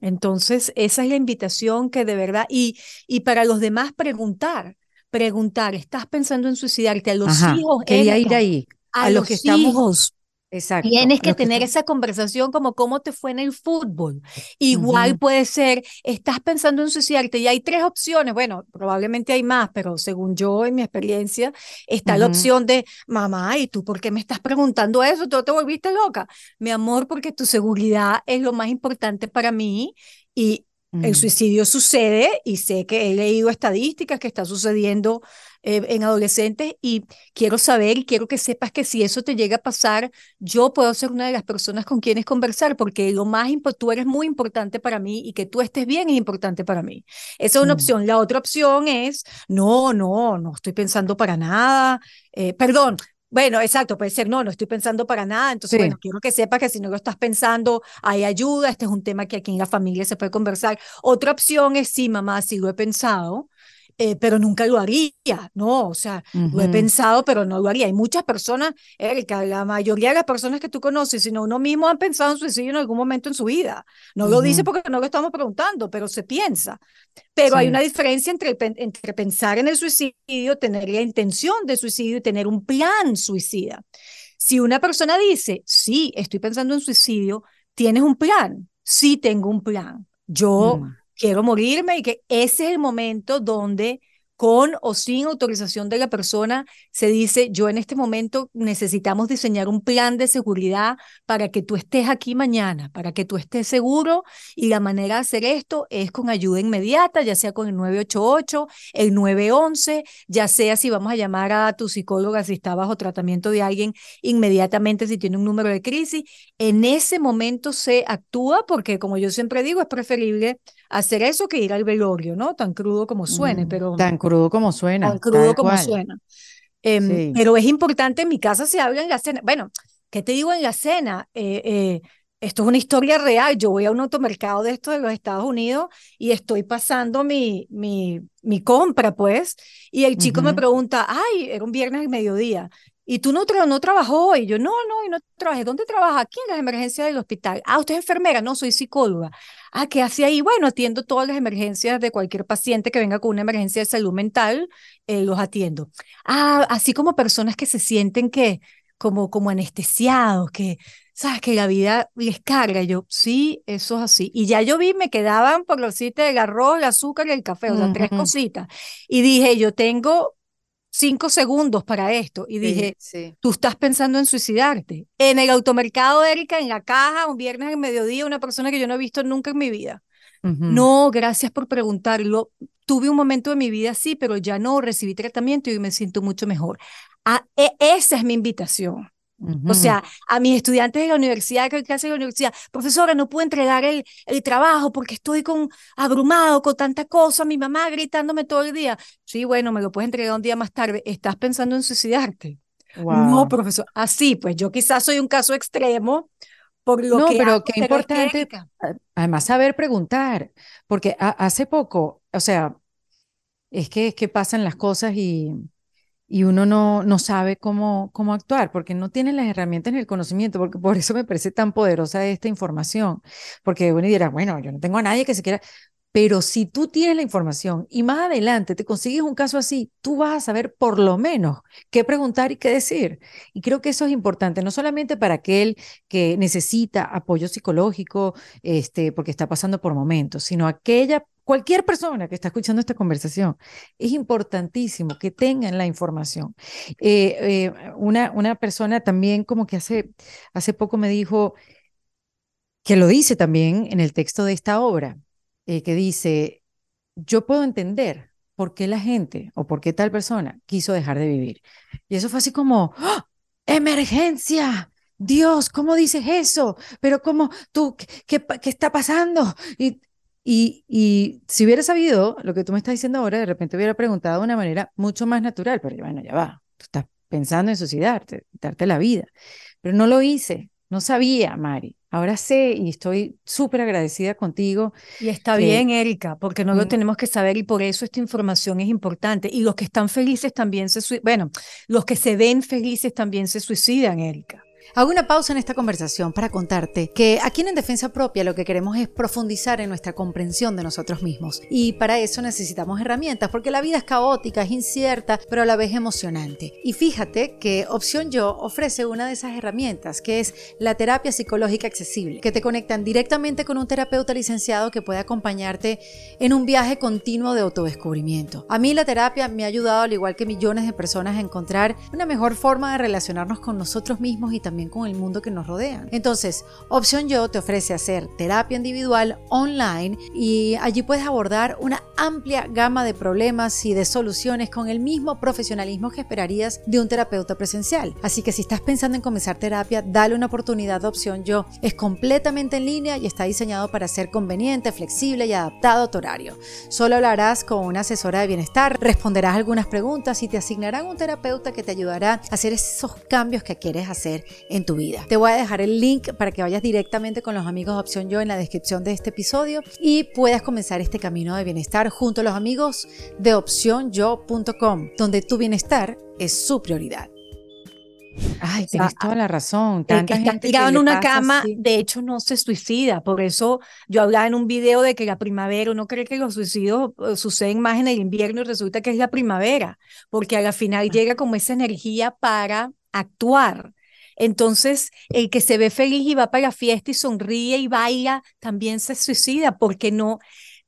Speaker 1: Entonces, esa es la invitación que de verdad, y, y para los demás preguntar, preguntar, ¿estás pensando en suicidarte? A los hijos.
Speaker 2: Quería ir ahí.
Speaker 1: A, los, que hijos. Exacto. Tienes que tener esa conversación como cómo te fue en el fútbol. Igual puede ser, estás pensando en suicidarte y hay tres opciones. Bueno, probablemente hay más, pero según yo, en mi experiencia, está la opción de, mamá, ¿y tú por qué me estás preguntando eso? ¿Tú te volviste loca? Mi amor, porque tu seguridad es lo más importante para mí y El suicidio sucede y sé que he leído estadísticas que está sucediendo eh, en adolescentes y quiero saber y quiero que sepas que si eso te llega a pasar, yo puedo ser una de las personas con quienes conversar porque lo más tú eres muy importante para mí y que tú estés bien es importante para mí. Esa es una mm. opción. La otra opción es, no, no, no estoy pensando para nada. Eh, perdón, bueno, exacto, puede ser, no, no estoy pensando para nada. Entonces, bueno, quiero que sepas que si no lo estás pensando, hay ayuda. Este es un tema que aquí en la familia se puede conversar. Otra opción es, sí, mamá, sí lo he pensado. Eh, pero nunca lo haría, ¿no? O sea, lo he pensado, pero no lo haría. Hay muchas personas, Erika, la mayoría de las personas que tú conoces, sino uno mismo han pensado en suicidio en algún momento en su vida. No lo dice porque no lo estamos preguntando, pero se piensa. Pero hay una diferencia entre, entre pensar en el suicidio, tener la intención de suicidio y tener un plan suicida. Si una persona dice, sí, estoy pensando en suicidio, ¿tienes un plan? Sí, tengo un plan. Yo mm quiero morirme y que ese es el momento donde con o sin autorización de la persona, se dice, yo en este momento necesitamos diseñar un plan de seguridad para que tú estés aquí mañana, para que tú estés seguro y la manera de hacer esto es con ayuda inmediata, ya sea con el 988, el 911, ya sea si vamos a llamar a tu psicóloga si está bajo tratamiento de alguien inmediatamente si tiene un número de crisis. En ese momento se actúa porque, como yo siempre digo, es preferible hacer eso que ir al velorio, ¿no? Tan crudo como suene, mm, pero...
Speaker 2: Tan crudo como suena.
Speaker 1: Tan crudo como suena. Em, pero es importante, en mi casa se habla en la cena. Bueno, ¿qué te digo en la cena? Eh, eh, esto es una historia real. Yo voy a un automercado de estos de los Estados Unidos y estoy pasando mi, mi, mi compra, pues, y el chico me pregunta, ay, era un viernes al mediodía, y tú no, no trabajó hoy. Yo, no, no, y no trabajé. ¿Dónde trabaja? Aquí en las emergencias del hospital. Ah, usted es enfermera. No, soy psicóloga. Ah, ¿qué hace ahí? Bueno, atiendo todas las emergencias de cualquier paciente que venga con una emergencia de salud mental, eh, los atiendo. Ah, así como personas que se sienten que, como, como anestesiados, que, sabes, que la vida les carga. Yo, sí, eso es así. Y ya yo vi, me quedaban por los sitios del arroz, el azúcar y el café, o sea, tres cositas. Y dije, yo tengo cinco segundos para esto y dije, tú estás pensando en suicidarte. En el automercado, Erika, en la caja, un viernes en mediodía, una persona que yo no he visto nunca en mi vida. No, gracias por preguntarlo. Tuve un momento de mi vida así, pero ya no recibí tratamiento y me siento mucho mejor. Ah, e, esa es mi invitación. O sea, a mis estudiantes de la universidad, que hace la universidad, profesora, no puedo entregar el, el trabajo porque estoy con, abrumado con tanta cosa, mi mamá gritándome todo el día. Sí, bueno, me lo puedes entregar un día más tarde. ¿Estás pensando en suicidarte? No, profesor. Así, pues yo quizás soy un caso extremo, por lo
Speaker 2: no,
Speaker 1: que
Speaker 2: pero qué importante, además saber preguntar, porque hace poco, o sea, es que, es que pasan las cosas y, y uno no, no sabe cómo, cómo actuar, porque no tiene las herramientas ni el conocimiento, porque por eso me parece tan poderosa esta información, porque uno dirá, bueno, yo no tengo a nadie que se quiera, pero si tú tienes la información y más adelante te consigues un caso así, tú vas a saber por lo menos qué preguntar y qué decir. Y creo que eso es importante, no solamente para aquel que necesita apoyo psicológico, este, porque está pasando por momentos, sino aquella cualquier persona que está escuchando esta conversación, es importantísimo que tengan la información. Eh, eh, una, una persona también como que hace, hace poco me dijo, que lo dice también en el texto de esta obra, eh, que dice, yo puedo entender por qué la gente o por qué tal persona quiso dejar de vivir. Y eso fue así como, ¡Ah! emergencia. Dios, ¿cómo dices eso? Pero ¿cómo tú, qué, qué, está pasando? Y y, si hubiera sabido lo que tú me estás diciendo ahora, de repente hubiera preguntado de una manera mucho más natural, pero bueno, ya va, tú estás pensando en suicidarte, darte la vida. Pero no lo hice, no sabía, Mari. Ahora sé y estoy súper agradecida contigo.
Speaker 1: Y está bien, Erika, porque no lo mm. tenemos que saber y por eso esta información es importante. Y los que están felices también se suicidan. Bueno, los que se ven felices también se suicidan, Erika.
Speaker 2: Hago una pausa en esta conversación para contarte que aquí en Defensa Propia lo que queremos es profundizar en nuestra comprensión de nosotros mismos. Y para eso necesitamos herramientas, porque la vida es caótica, es incierta, pero a la vez emocionante. Y fíjate que Opción Yo ofrece una de esas herramientas, que es la terapia psicológica accesible, que te conectan directamente con un terapeuta licenciado que puede acompañarte en un viaje continuo de autodescubrimiento. A mí la terapia me ha ayudado, al igual que millones de personas, a encontrar una mejor forma de relacionarnos con nosotros mismos y también con el mundo que nos rodea. Entonces, Opción Yo te ofrece hacer terapia individual online y allí puedes abordar una amplia gama de problemas y de soluciones con el mismo profesionalismo que esperarías de un terapeuta presencial. Así que si estás pensando en comenzar terapia, dale una oportunidad de Opción Yo. Es completamente en línea y está diseñado para ser conveniente, flexible y adaptado a tu horario. Solo hablarás con una asesora de bienestar, responderás algunas preguntas y te asignarán un terapeuta que te ayudará a hacer esos cambios que quieres hacer en tu vida. Te voy a dejar el link para que vayas directamente con los amigos de Opción Yo en la descripción de este episodio y puedas comenzar este camino de bienestar junto a los amigos de opcionyo.com, donde tu bienestar es su prioridad.
Speaker 1: Ay, tienes toda la razón. Tanta que está tirado en una cama, de hecho, no se suicida. Por eso yo hablaba en un video de que la primavera, uno cree que los suicidios eh, suceden más en el invierno y resulta que es la primavera, porque a la final llega como esa energía para actuar. Entonces, el que se ve feliz y va para la fiesta y sonríe y baila, también se suicida porque no,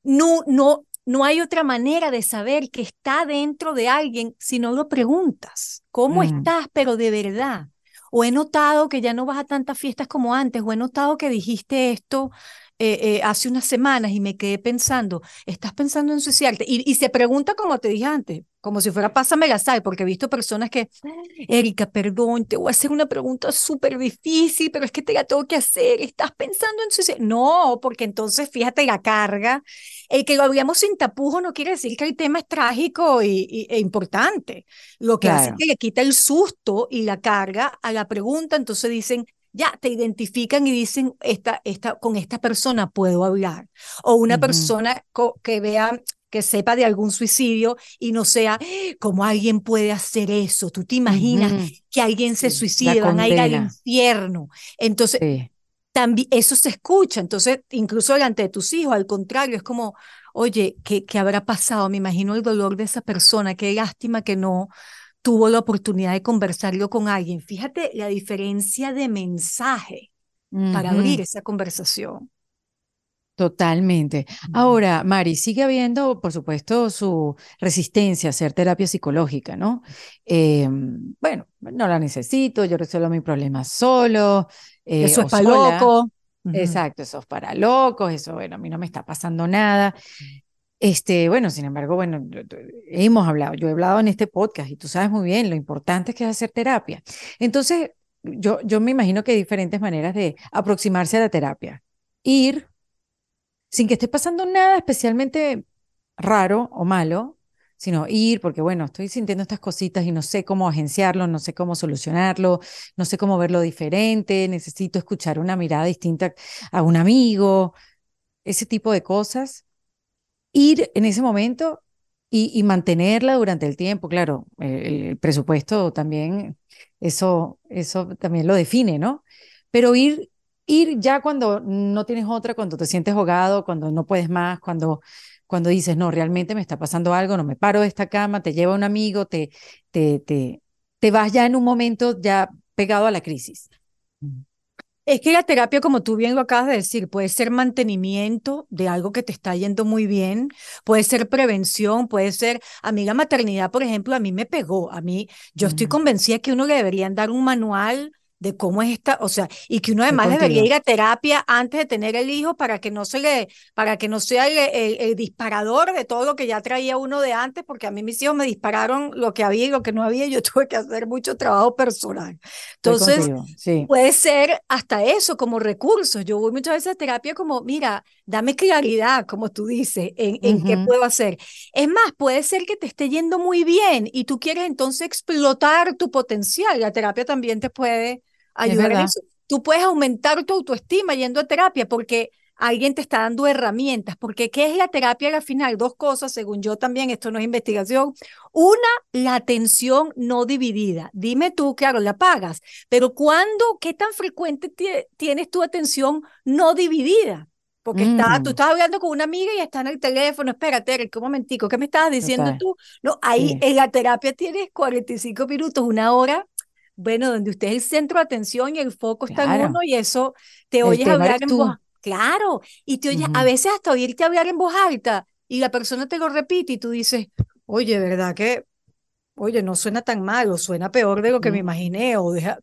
Speaker 1: no, no, no hay otra manera de saber que está dentro de alguien si no lo preguntas. ¿Cómo mm. estás? Pero de verdad. O he notado que ya no vas a tantas fiestas como antes, o he notado que dijiste esto eh, eh, hace unas semanas y me quedé pensando, ¿estás pensando en suicidarte? Y, y se pregunta como te dije antes, como si fuera pásame la sal, porque he visto personas que, Erika, perdón, te voy a hacer una pregunta súper difícil, pero es que te la tengo que hacer, ¿estás pensando en suicidio? No, porque entonces fíjate la carga, el que lo hablamos sin tapujo no quiere decir que el tema es trágico y, e importante, lo que hace es que le quita el susto y la carga a la pregunta, entonces dicen, ya te identifican y dicen, esta, esta, con esta persona puedo hablar. O una persona que vea que sepa de algún suicidio y no sea como alguien puede hacer eso. Tú te imaginas que alguien se suicida, van a ir al infierno. Entonces, también eso se escucha. Entonces, incluso delante de tus hijos, al contrario, es como, oye, ¿qué, ¿qué habrá pasado? Me imagino el dolor de esa persona, qué lástima que no tuvo la oportunidad de conversarlo con alguien. Fíjate la diferencia de mensaje para abrir esa conversación.
Speaker 2: Totalmente. Ahora, Mari, sigue habiendo, por supuesto, su resistencia a hacer terapia psicológica, ¿no? Em, bueno, no la necesito, yo resuelvo mi problema solo.
Speaker 1: Eh, eso es para loco.
Speaker 2: Exacto, eso es para locos, eso, bueno, a mí no me está pasando nada. Este, bueno, sin embargo, bueno, hemos hablado, yo he hablado en este podcast y tú sabes muy bien lo importante que es hacer terapia. Entonces, yo, yo me imagino que hay diferentes maneras de aproximarse a la terapia. Ir sin que esté pasando nada especialmente raro o malo, sino ir porque, bueno, estoy sintiendo estas cositas y no sé cómo agenciarlo, no sé cómo solucionarlo, no sé cómo verlo diferente, necesito escuchar una mirada distinta a un amigo, ese tipo de cosas ir en ese momento y, mantenerla durante el tiempo. Claro, el, presupuesto también, eso, eso también lo define, ¿no? Pero ir, ir ya cuando no tienes otra, cuando te sientes ahogado, cuando no puedes más, cuando, cuando dices, no, realmente me está pasando algo, no me paro de esta cama, te lleva un amigo, te, te, te, te vas ya en un momento ya pegado a la crisis.
Speaker 1: Es que la terapia, como tú bien lo acabas de decir, puede ser mantenimiento de algo que te está yendo muy bien, puede ser prevención, puede ser, a mí la maternidad, por ejemplo, a mí me pegó, a mí, yo estoy convencida que uno le deberían dar un manual de cómo es esta, o sea, y que uno además debería ir a terapia antes de tener el hijo para que no se le, para que no sea el, disparador de todo lo que ya traía uno de antes, porque a mí mis hijos me dispararon lo que había y lo que no había, y yo tuve que hacer mucho trabajo personal. Entonces, puede ser hasta eso como recursos. Yo voy muchas veces a terapia como, mira, dame claridad, como tú dices, en, en qué puedo hacer. Es más, puede ser que te esté yendo muy bien y tú quieres entonces explotar tu potencial. La terapia también te puede ayudar en eso. Tú puedes aumentar tu autoestima yendo a terapia porque alguien te está dando herramientas, porque ¿qué es la terapia al final? Dos cosas, según yo también, esto no es investigación. Una, la atención no dividida. Dime tú, claro, la pagas, pero ¿cuándo, qué tan frecuente tienes tu atención no dividida? Porque está, tú mm. estás hablando con una amiga y está en el teléfono, espérate, Eric, un momentico, ¿qué me estabas diciendo tú? No, ahí en la terapia tienes 45 minutos, una hora bueno, donde usted es el centro de atención y el foco está en uno y eso te oyes hablar en voz Claro, y te oyes, a veces hasta oírte hablar en voz alta y la persona te lo repite y tú dices, oye, ¿verdad que? Oye, no suena tan mal o suena peor de lo que me imaginé o deja,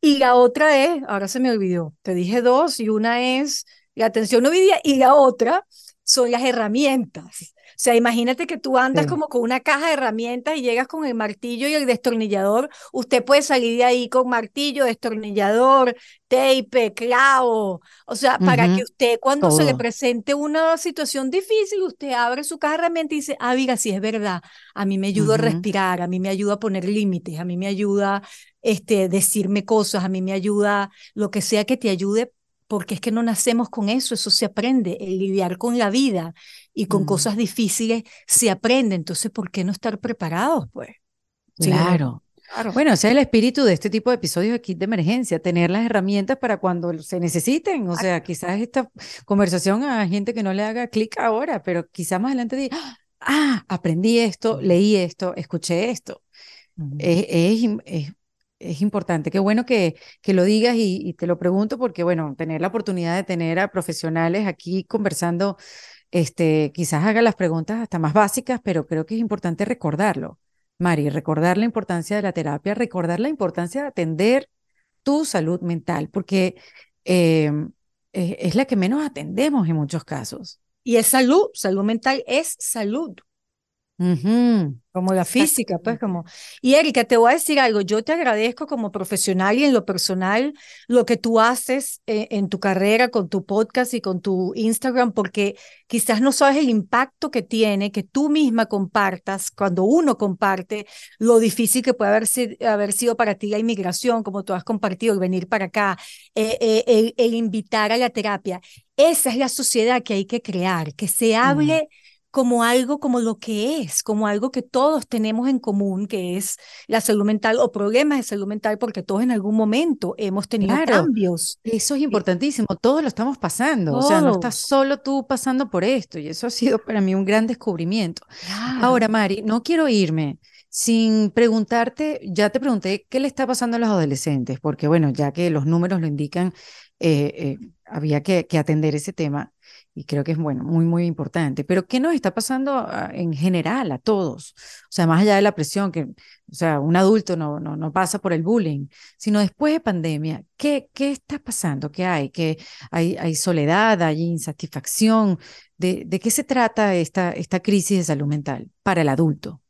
Speaker 1: Y la otra es, ahora se me olvidó, te dije dos y una es la atención no vivía y la otra son las herramientas. O sea, imagínate que tú andas como con una caja de herramientas y llegas con el martillo y el destornillador. Usted puede salir de ahí con martillo, destornillador, tape, clavo. O sea, para que usted cuando se le presente una situación difícil, usted abre su caja de herramientas y dice, ah, mira, sí es verdad, a mí me ayuda a respirar, a mí me ayuda a poner límites, a mí me ayuda este, decirme cosas, a mí me ayuda lo que sea que te ayude porque es que no nacemos con eso, eso se aprende, el lidiar con la vida y con cosas difíciles se aprende, entonces, ¿por qué no estar preparados, pues?
Speaker 2: Claro. Bueno, ese es el espíritu de este tipo de episodios de kit de emergencia, tener las herramientas para cuando se necesiten. O sea, quizás esta conversación a gente que no le haga clic ahora, pero quizás más adelante diga, ah, aprendí esto, leí esto, escuché esto. es, es, es importante. Qué bueno que, que lo digas y, te lo pregunto porque, bueno, tener la oportunidad de tener a profesionales aquí conversando, este, quizás haga las preguntas hasta más básicas, pero creo que es importante recordarlo. Mari, recordar la importancia de la terapia, recordar la importancia de atender tu salud mental, porque em, es la que menos atendemos en muchos casos.
Speaker 1: Y es salud, salud mental es salud. Como la física, pues como. Y Erika, te voy a decir algo, yo te agradezco como profesional y en lo personal lo que tú haces eh, en tu carrera con tu podcast y con tu Instagram, porque quizás no sabes el impacto que tiene que tú misma compartas, cuando uno comparte lo difícil que puede haber, haber sido para ti la inmigración, como tú has compartido, el venir para acá, eh, eh, el, invitar a la terapia. Esa es la sociedad que hay que crear, que se hable como algo como lo que es, como algo que todos tenemos en común, que es la salud mental o problemas de salud mental, porque todos en algún momento hemos tenido cambios.
Speaker 2: Eso es importantísimo, todos lo estamos pasando, o sea, no estás solo tú pasando por esto, y eso ha sido para mí un gran descubrimiento. Ahora, Mari, no quiero irme sin preguntarte, ya te pregunté qué le está pasando a los adolescentes, porque bueno, ya que los números lo indican, eh, eh, había que, que atender ese tema y creo que es bueno, muy, muy importante. Pero ¿qué nos está pasando ah, en general a todos? O sea, más allá de la presión, que, o sea, un adulto no, no, no pasa por el bullying, sino después de pandemia, ¿qué, qué está pasando? ¿Qué hay? ¿Qué hay, hay soledad, hay insatisfacción? ¿De, de qué se trata esta, esta crisis de salud mental para el adulto?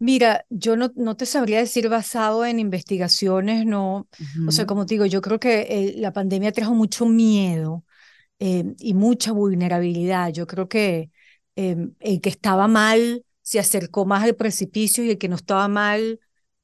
Speaker 1: Mira, yo no, no te sabría decir basado en investigaciones, no. O sea, como te digo, yo creo que eh, la pandemia trajo mucho miedo eh, y mucha vulnerabilidad. Yo creo que em, el que estaba mal se acercó más al precipicio y el que no estaba mal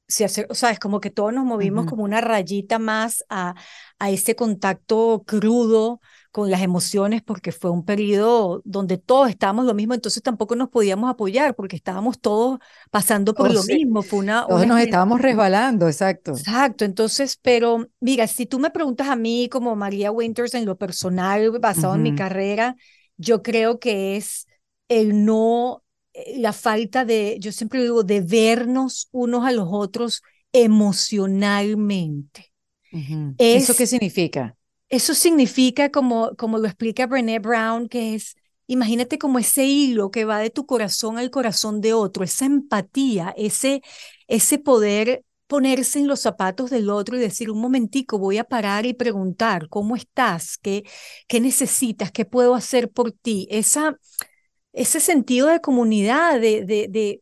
Speaker 1: se acercó, o sea, es como que todos nos movimos como una rayita más a, a ese contacto crudo con las emociones porque fue un periodo donde todos estábamos lo mismo, entonces tampoco nos podíamos apoyar porque estábamos todos pasando por oh, lo mismo. Fue una,
Speaker 2: todos nos estábamos resbalando, exacto.
Speaker 1: Exacto, entonces, pero mira, si tú me preguntas a mí como María Winters en lo personal, basado en mi carrera, yo creo que es el no, eh, la falta de, yo siempre digo, de vernos unos a los otros emocionalmente.
Speaker 2: ¿Eso qué significa?
Speaker 1: Eso significa, como, como lo explica Brené Brown, que es, imagínate como ese hilo que va de tu corazón al corazón de otro, esa empatía, ese, ese poder ponerse en los zapatos del otro y decir, un momentico, voy a parar y preguntar, ¿cómo estás? ¿Qué, qué necesitas? ¿Qué puedo hacer por ti? Esa, ese sentido de comunidad, de, de, de,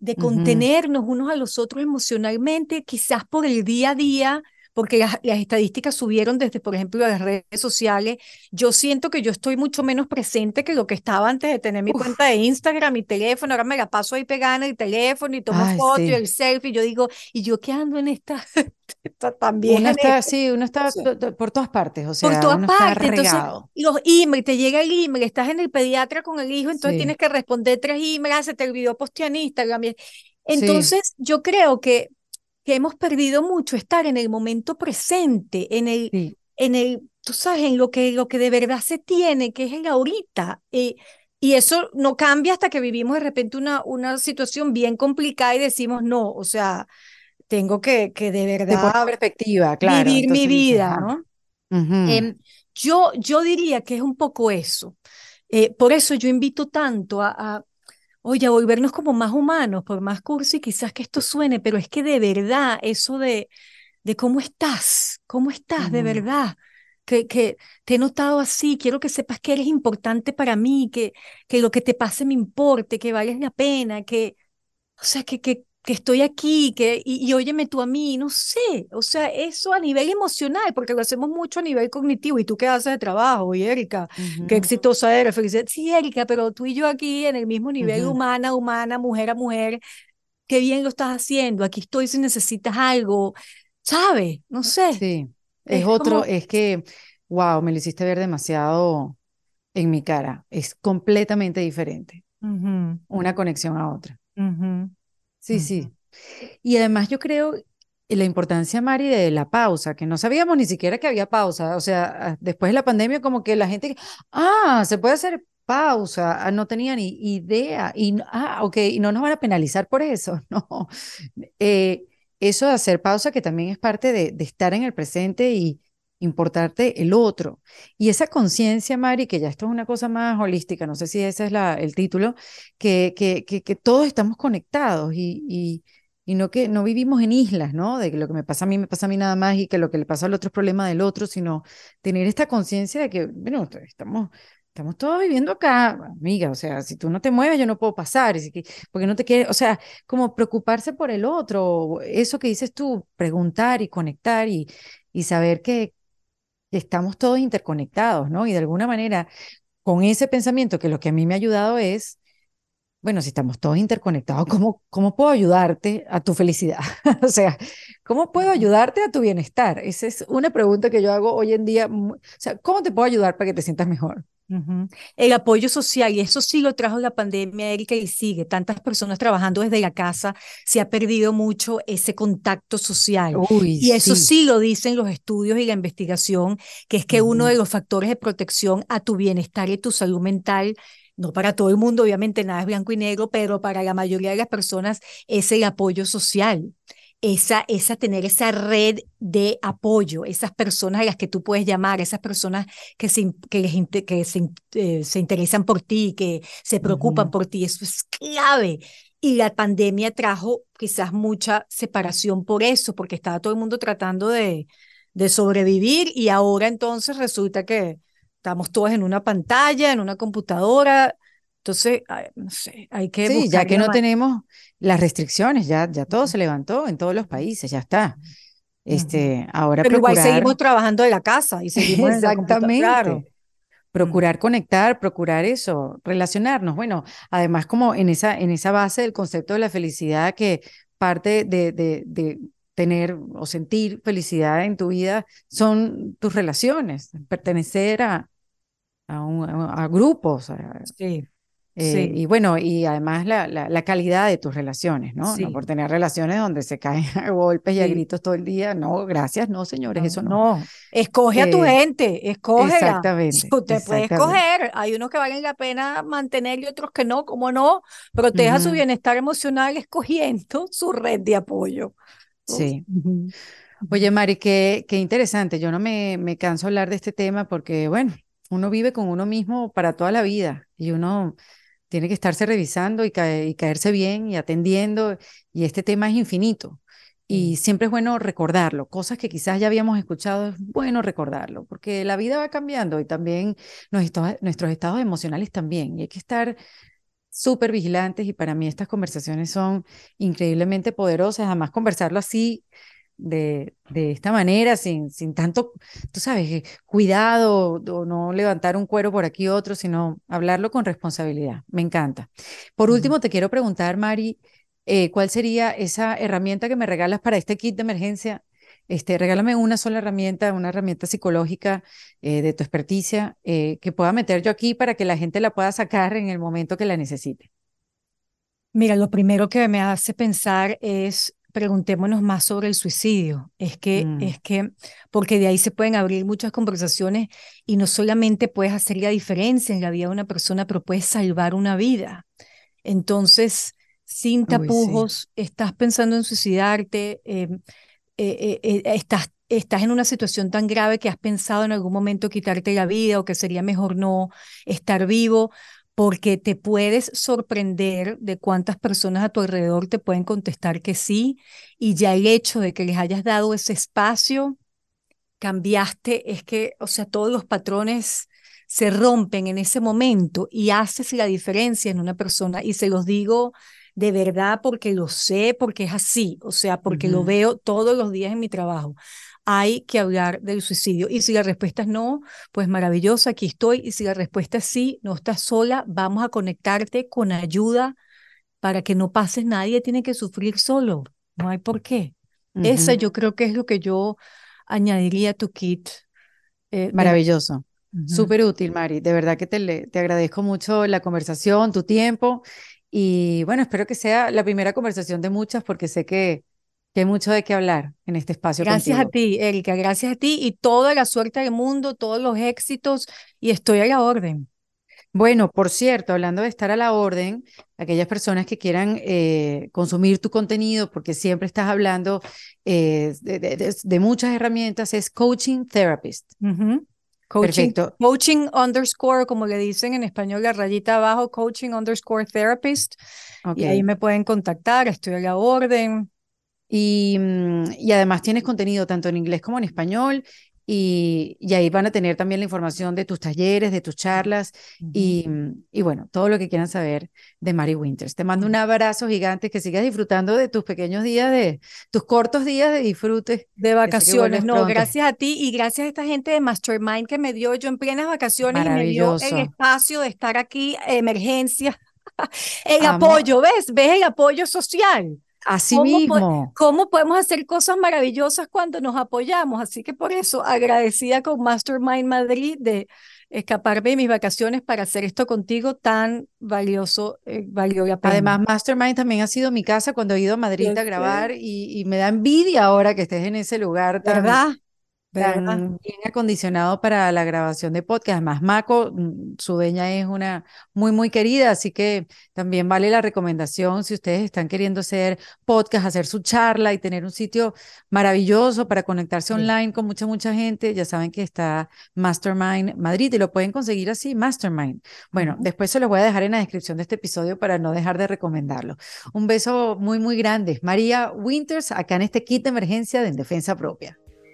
Speaker 1: de contenernos unos a los otros emocionalmente, quizás por el día a día, porque las, estadísticas subieron desde, por ejemplo, las redes sociales. Yo siento que yo estoy mucho menos presente que lo que estaba antes de tener mi cuenta de Instagram, mi teléfono. Ahora me la paso ahí pegada en el teléfono y tomo fotos y el selfie. Yo digo, ¿y yo qué ando en esta? también.
Speaker 2: Uno está, sí, uno está por todas partes, o sea, por todas partes. Entonces,
Speaker 1: los emails, te llega el email, estás en el pediatra con el hijo, entonces tienes que responder tres emails, se te olvidó postear en Instagram. Entonces, yo creo que que hemos perdido mucho estar en el momento presente, en el, en el, tú sabes, en lo que, lo que de verdad se tiene, que es el ahorita. y eso no cambia hasta que vivimos de repente una, una situación bien complicada y decimos, no, o sea, tengo que, que de verdad
Speaker 2: perspectiva, claro.
Speaker 1: vivir mi vida, ¿no? Em, yo, yo diría que es un poco eso. Eh, por eso yo invito tanto a, oye, a volvernos como más humanos, por más cursi quizás que esto suene, pero es que de verdad eso de, de cómo estás, cómo estás de verdad. Que, que, te he notado así, quiero que sepas que eres importante para mí, que, que lo que te pase me importe, que vales la pena, que, o sea, que, que, que estoy aquí, que, y, óyeme tú a mí, no sé, o sea, eso a nivel emocional, porque lo hacemos mucho a nivel cognitivo, y tú qué haces de trabajo, y Erika, qué exitosa eres, felicidad. Sí, Erika, pero tú y yo aquí en el mismo nivel, humana, humana, mujer a mujer, qué bien lo estás haciendo, aquí estoy si necesitas algo, ¿sabes? No sé.
Speaker 2: Sí, es, otro, es que, wow, me lo hiciste ver demasiado en mi cara, es completamente diferente, una conexión a otra. Sí, sí. Y además yo creo la importancia, Mari, de la pausa, que no sabíamos ni siquiera que había pausa. O sea, después de la pandemia, como que la gente, ah, se puede hacer pausa, ah, no tenía ni idea. Y, ah, ok, y no nos van a penalizar por eso, no. Eh, eso de hacer pausa, que también es parte de, de estar en el presente y, importarte el otro. Y esa conciencia, Mari, que ya esto es una cosa más holística, no sé si ese es la, el título, que, que, que, todos estamos conectados y, y, y, no que no vivimos en islas, ¿no? De que lo que me pasa a mí me pasa a mí nada más y que lo que le pasa al otro es problema del otro, sino tener esta conciencia de que, bueno, estamos... Estamos todos viviendo acá, amiga, o sea, si tú no te mueves, yo no puedo pasar, porque no te quieres, o sea, como preocuparse por el otro, eso que dices tú, preguntar y conectar y, y saber que, estamos todos interconectados, ¿no? Y de alguna manera, con ese pensamiento, que lo que a mí me ha ayudado es, bueno, si estamos todos interconectados, ¿cómo, cómo puedo ayudarte a tu felicidad? o sea, ¿cómo puedo ayudarte a tu bienestar? Esa es una pregunta que yo hago hoy en día. O sea, ¿cómo te puedo ayudar para que te sientas mejor?
Speaker 1: El apoyo social, y eso sí lo trajo la pandemia, Erika, y sigue. Tantas personas trabajando desde la casa, se ha perdido mucho ese contacto social. y eso sí. lo dicen los estudios y la investigación, que es que uno de los factores de protección a tu bienestar y tu salud mental no para todo el mundo, obviamente nada es blanco y negro, pero para la mayoría de las personas es el apoyo social esa, esa tener esa red de apoyo, esas personas a las que tú puedes llamar, esas personas que se, que, que se, eh, se, interesan por ti, que se preocupan por ti, eso es clave. Y la pandemia trajo quizás mucha separación por eso, porque estaba todo el mundo tratando de, de sobrevivir y ahora entonces resulta que estamos todos en una pantalla, en una computadora, entonces, no sé, hay que...
Speaker 2: Sí, ya que no tenemos las restricciones, ya, ya todo se levantó en todos los países, ya está. Este, ahora
Speaker 1: Pero igual seguimos trabajando de la casa y seguimos
Speaker 2: Exactamente. Claro. Procurar conectar, procurar eso, relacionarnos. Bueno, además como en esa, en esa base del concepto de la felicidad que parte de, de, de tener o sentir felicidad en tu vida son tus relaciones, pertenecer a, a, a grupos. sí. Eh, y bueno, y además la, la, calidad de tus relaciones, ¿no? ¿no? Por tener relaciones donde se caen a golpes y a gritos todo el día. No, gracias, no, señores, eso no.
Speaker 1: No, escoge a tu eh, gente, escoge. Exactamente. Usted puede escoger. Hay unos que valen la pena mantener y otros que no, como no. Proteja su bienestar emocional escogiendo su red de apoyo.
Speaker 2: Sí. Oye, Mari, qué, qué interesante. Yo no me, me canso de hablar de este tema porque, bueno, uno vive con uno mismo para toda la vida y uno tiene que estarse revisando y, caerse bien y atendiendo, y este tema es infinito. Y siempre es bueno recordarlo, cosas que quizás ya habíamos escuchado, es bueno recordarlo, porque la vida va cambiando y también nuestros estados emocionales también, y hay que estar súper vigilantes y para mí estas conversaciones son increíblemente poderosas, además conversarlo así de, de esta manera, sin, sin tanto, tú sabes, eh, cuidado o no levantar un cuero por aquí otro, sino hablarlo con responsabilidad. Me encanta. Por último, te quiero preguntar, Mari, eh, ¿cuál sería esa herramienta que me regalas para este kit de emergencia? Este, regálame una sola herramienta, una herramienta psicológica eh, de tu experticia que pueda meter yo aquí para que la gente la pueda sacar en el momento que la necesite.
Speaker 1: Mira, lo primero que me hace pensar es preguntémonos más sobre el suicidio. Es que, mm. es que, porque de ahí se pueden abrir muchas conversaciones y no solamente puedes hacer la diferencia en la vida de una persona, pero puedes salvar una vida. Entonces, sin tapujos, estás pensando en suicidarte, eh, eh, eh, estás, estás en una situación tan grave que has pensado en algún momento quitarte la vida o que sería mejor no estar vivo porque te puedes sorprender de cuántas personas a tu alrededor te pueden contestar que sí, y ya el hecho de que les hayas dado ese espacio, cambiaste, es que, o sea, todos los patrones se rompen en ese momento y haces la diferencia en una persona. Y se los digo de verdad porque lo sé, porque es así, o sea, porque lo veo todos los días en mi trabajo. Hay que hablar del suicidio. Y si la respuesta es no, pues maravilloso, aquí estoy. Y si la respuesta es sí, no estás sola, vamos a conectarte con ayuda para que no pases, nadie tiene que sufrir solo, no hay por qué. Esa yo creo que es lo que yo añadiría a tu kit.
Speaker 2: Eh, Maravilloso. Súper útil, Mari. De verdad que te, te agradezco mucho la conversación, tu tiempo. Y bueno, espero que sea la primera conversación de muchas porque sé que, hay mucho de qué hablar en este espacio.
Speaker 1: Gracias a ti, Erika. Gracias a ti y toda la suerte del mundo, todos los éxitos y estoy a la orden.
Speaker 2: Bueno, por cierto, hablando de estar a la orden, aquellas personas que quieran eh, consumir tu contenido, porque siempre estás hablando eh, de, muchas herramientas, es Coaching Therapist.
Speaker 1: Coaching, Perfecto. Coaching underscore, como le dicen en español, la rayita abajo, coaching underscore therapist. Y ahí me pueden contactar, estoy a la orden.
Speaker 2: Y, mm, y, además tienes contenido tanto en inglés como en español y, ahí van a tener también la información de tus talleres, de tus charlas y, y, bueno, todo lo que quieran saber de Mary Winters. Te mando un abrazo gigante, que sigas disfrutando de tus pequeños días, de tus cortos días de disfrute.
Speaker 1: De vacaciones, no, gracias a ti y gracias a esta gente de Mastermind que me dio yo en plenas vacaciones y me dio el espacio de estar aquí, emergencia, el apoyo, ¿ves? ¿Ves el apoyo social?
Speaker 2: Así mismo.
Speaker 1: ¿Cómo podemos hacer cosas maravillosas cuando nos apoyamos? Así que por eso agradecida con Mastermind Madrid de escaparme de mis vacaciones para hacer esto contigo tan valioso, eh, valió la pena.
Speaker 2: Además, Mastermind también ha sido mi casa cuando he ido a Madrid a grabar y, y, me da envidia ahora que estés en ese lugar.
Speaker 1: ¿Verdad?
Speaker 2: Bien acondicionado para la grabación de podcast. Además, Mako, mm, su dueña es una muy, muy querida, así que también vale la recomendación si ustedes están queriendo hacer podcast, hacer su charla y tener un sitio maravilloso para conectarse online con mucha, mucha gente. Ya saben que está Mastermind Madrid y lo pueden conseguir así, Mastermind. Bueno, después se los voy a dejar en la descripción de este episodio para no dejar de recomendarlo. Un beso muy, muy grande. María Winters, acá en este kit de emergencia de En Defensa Propia.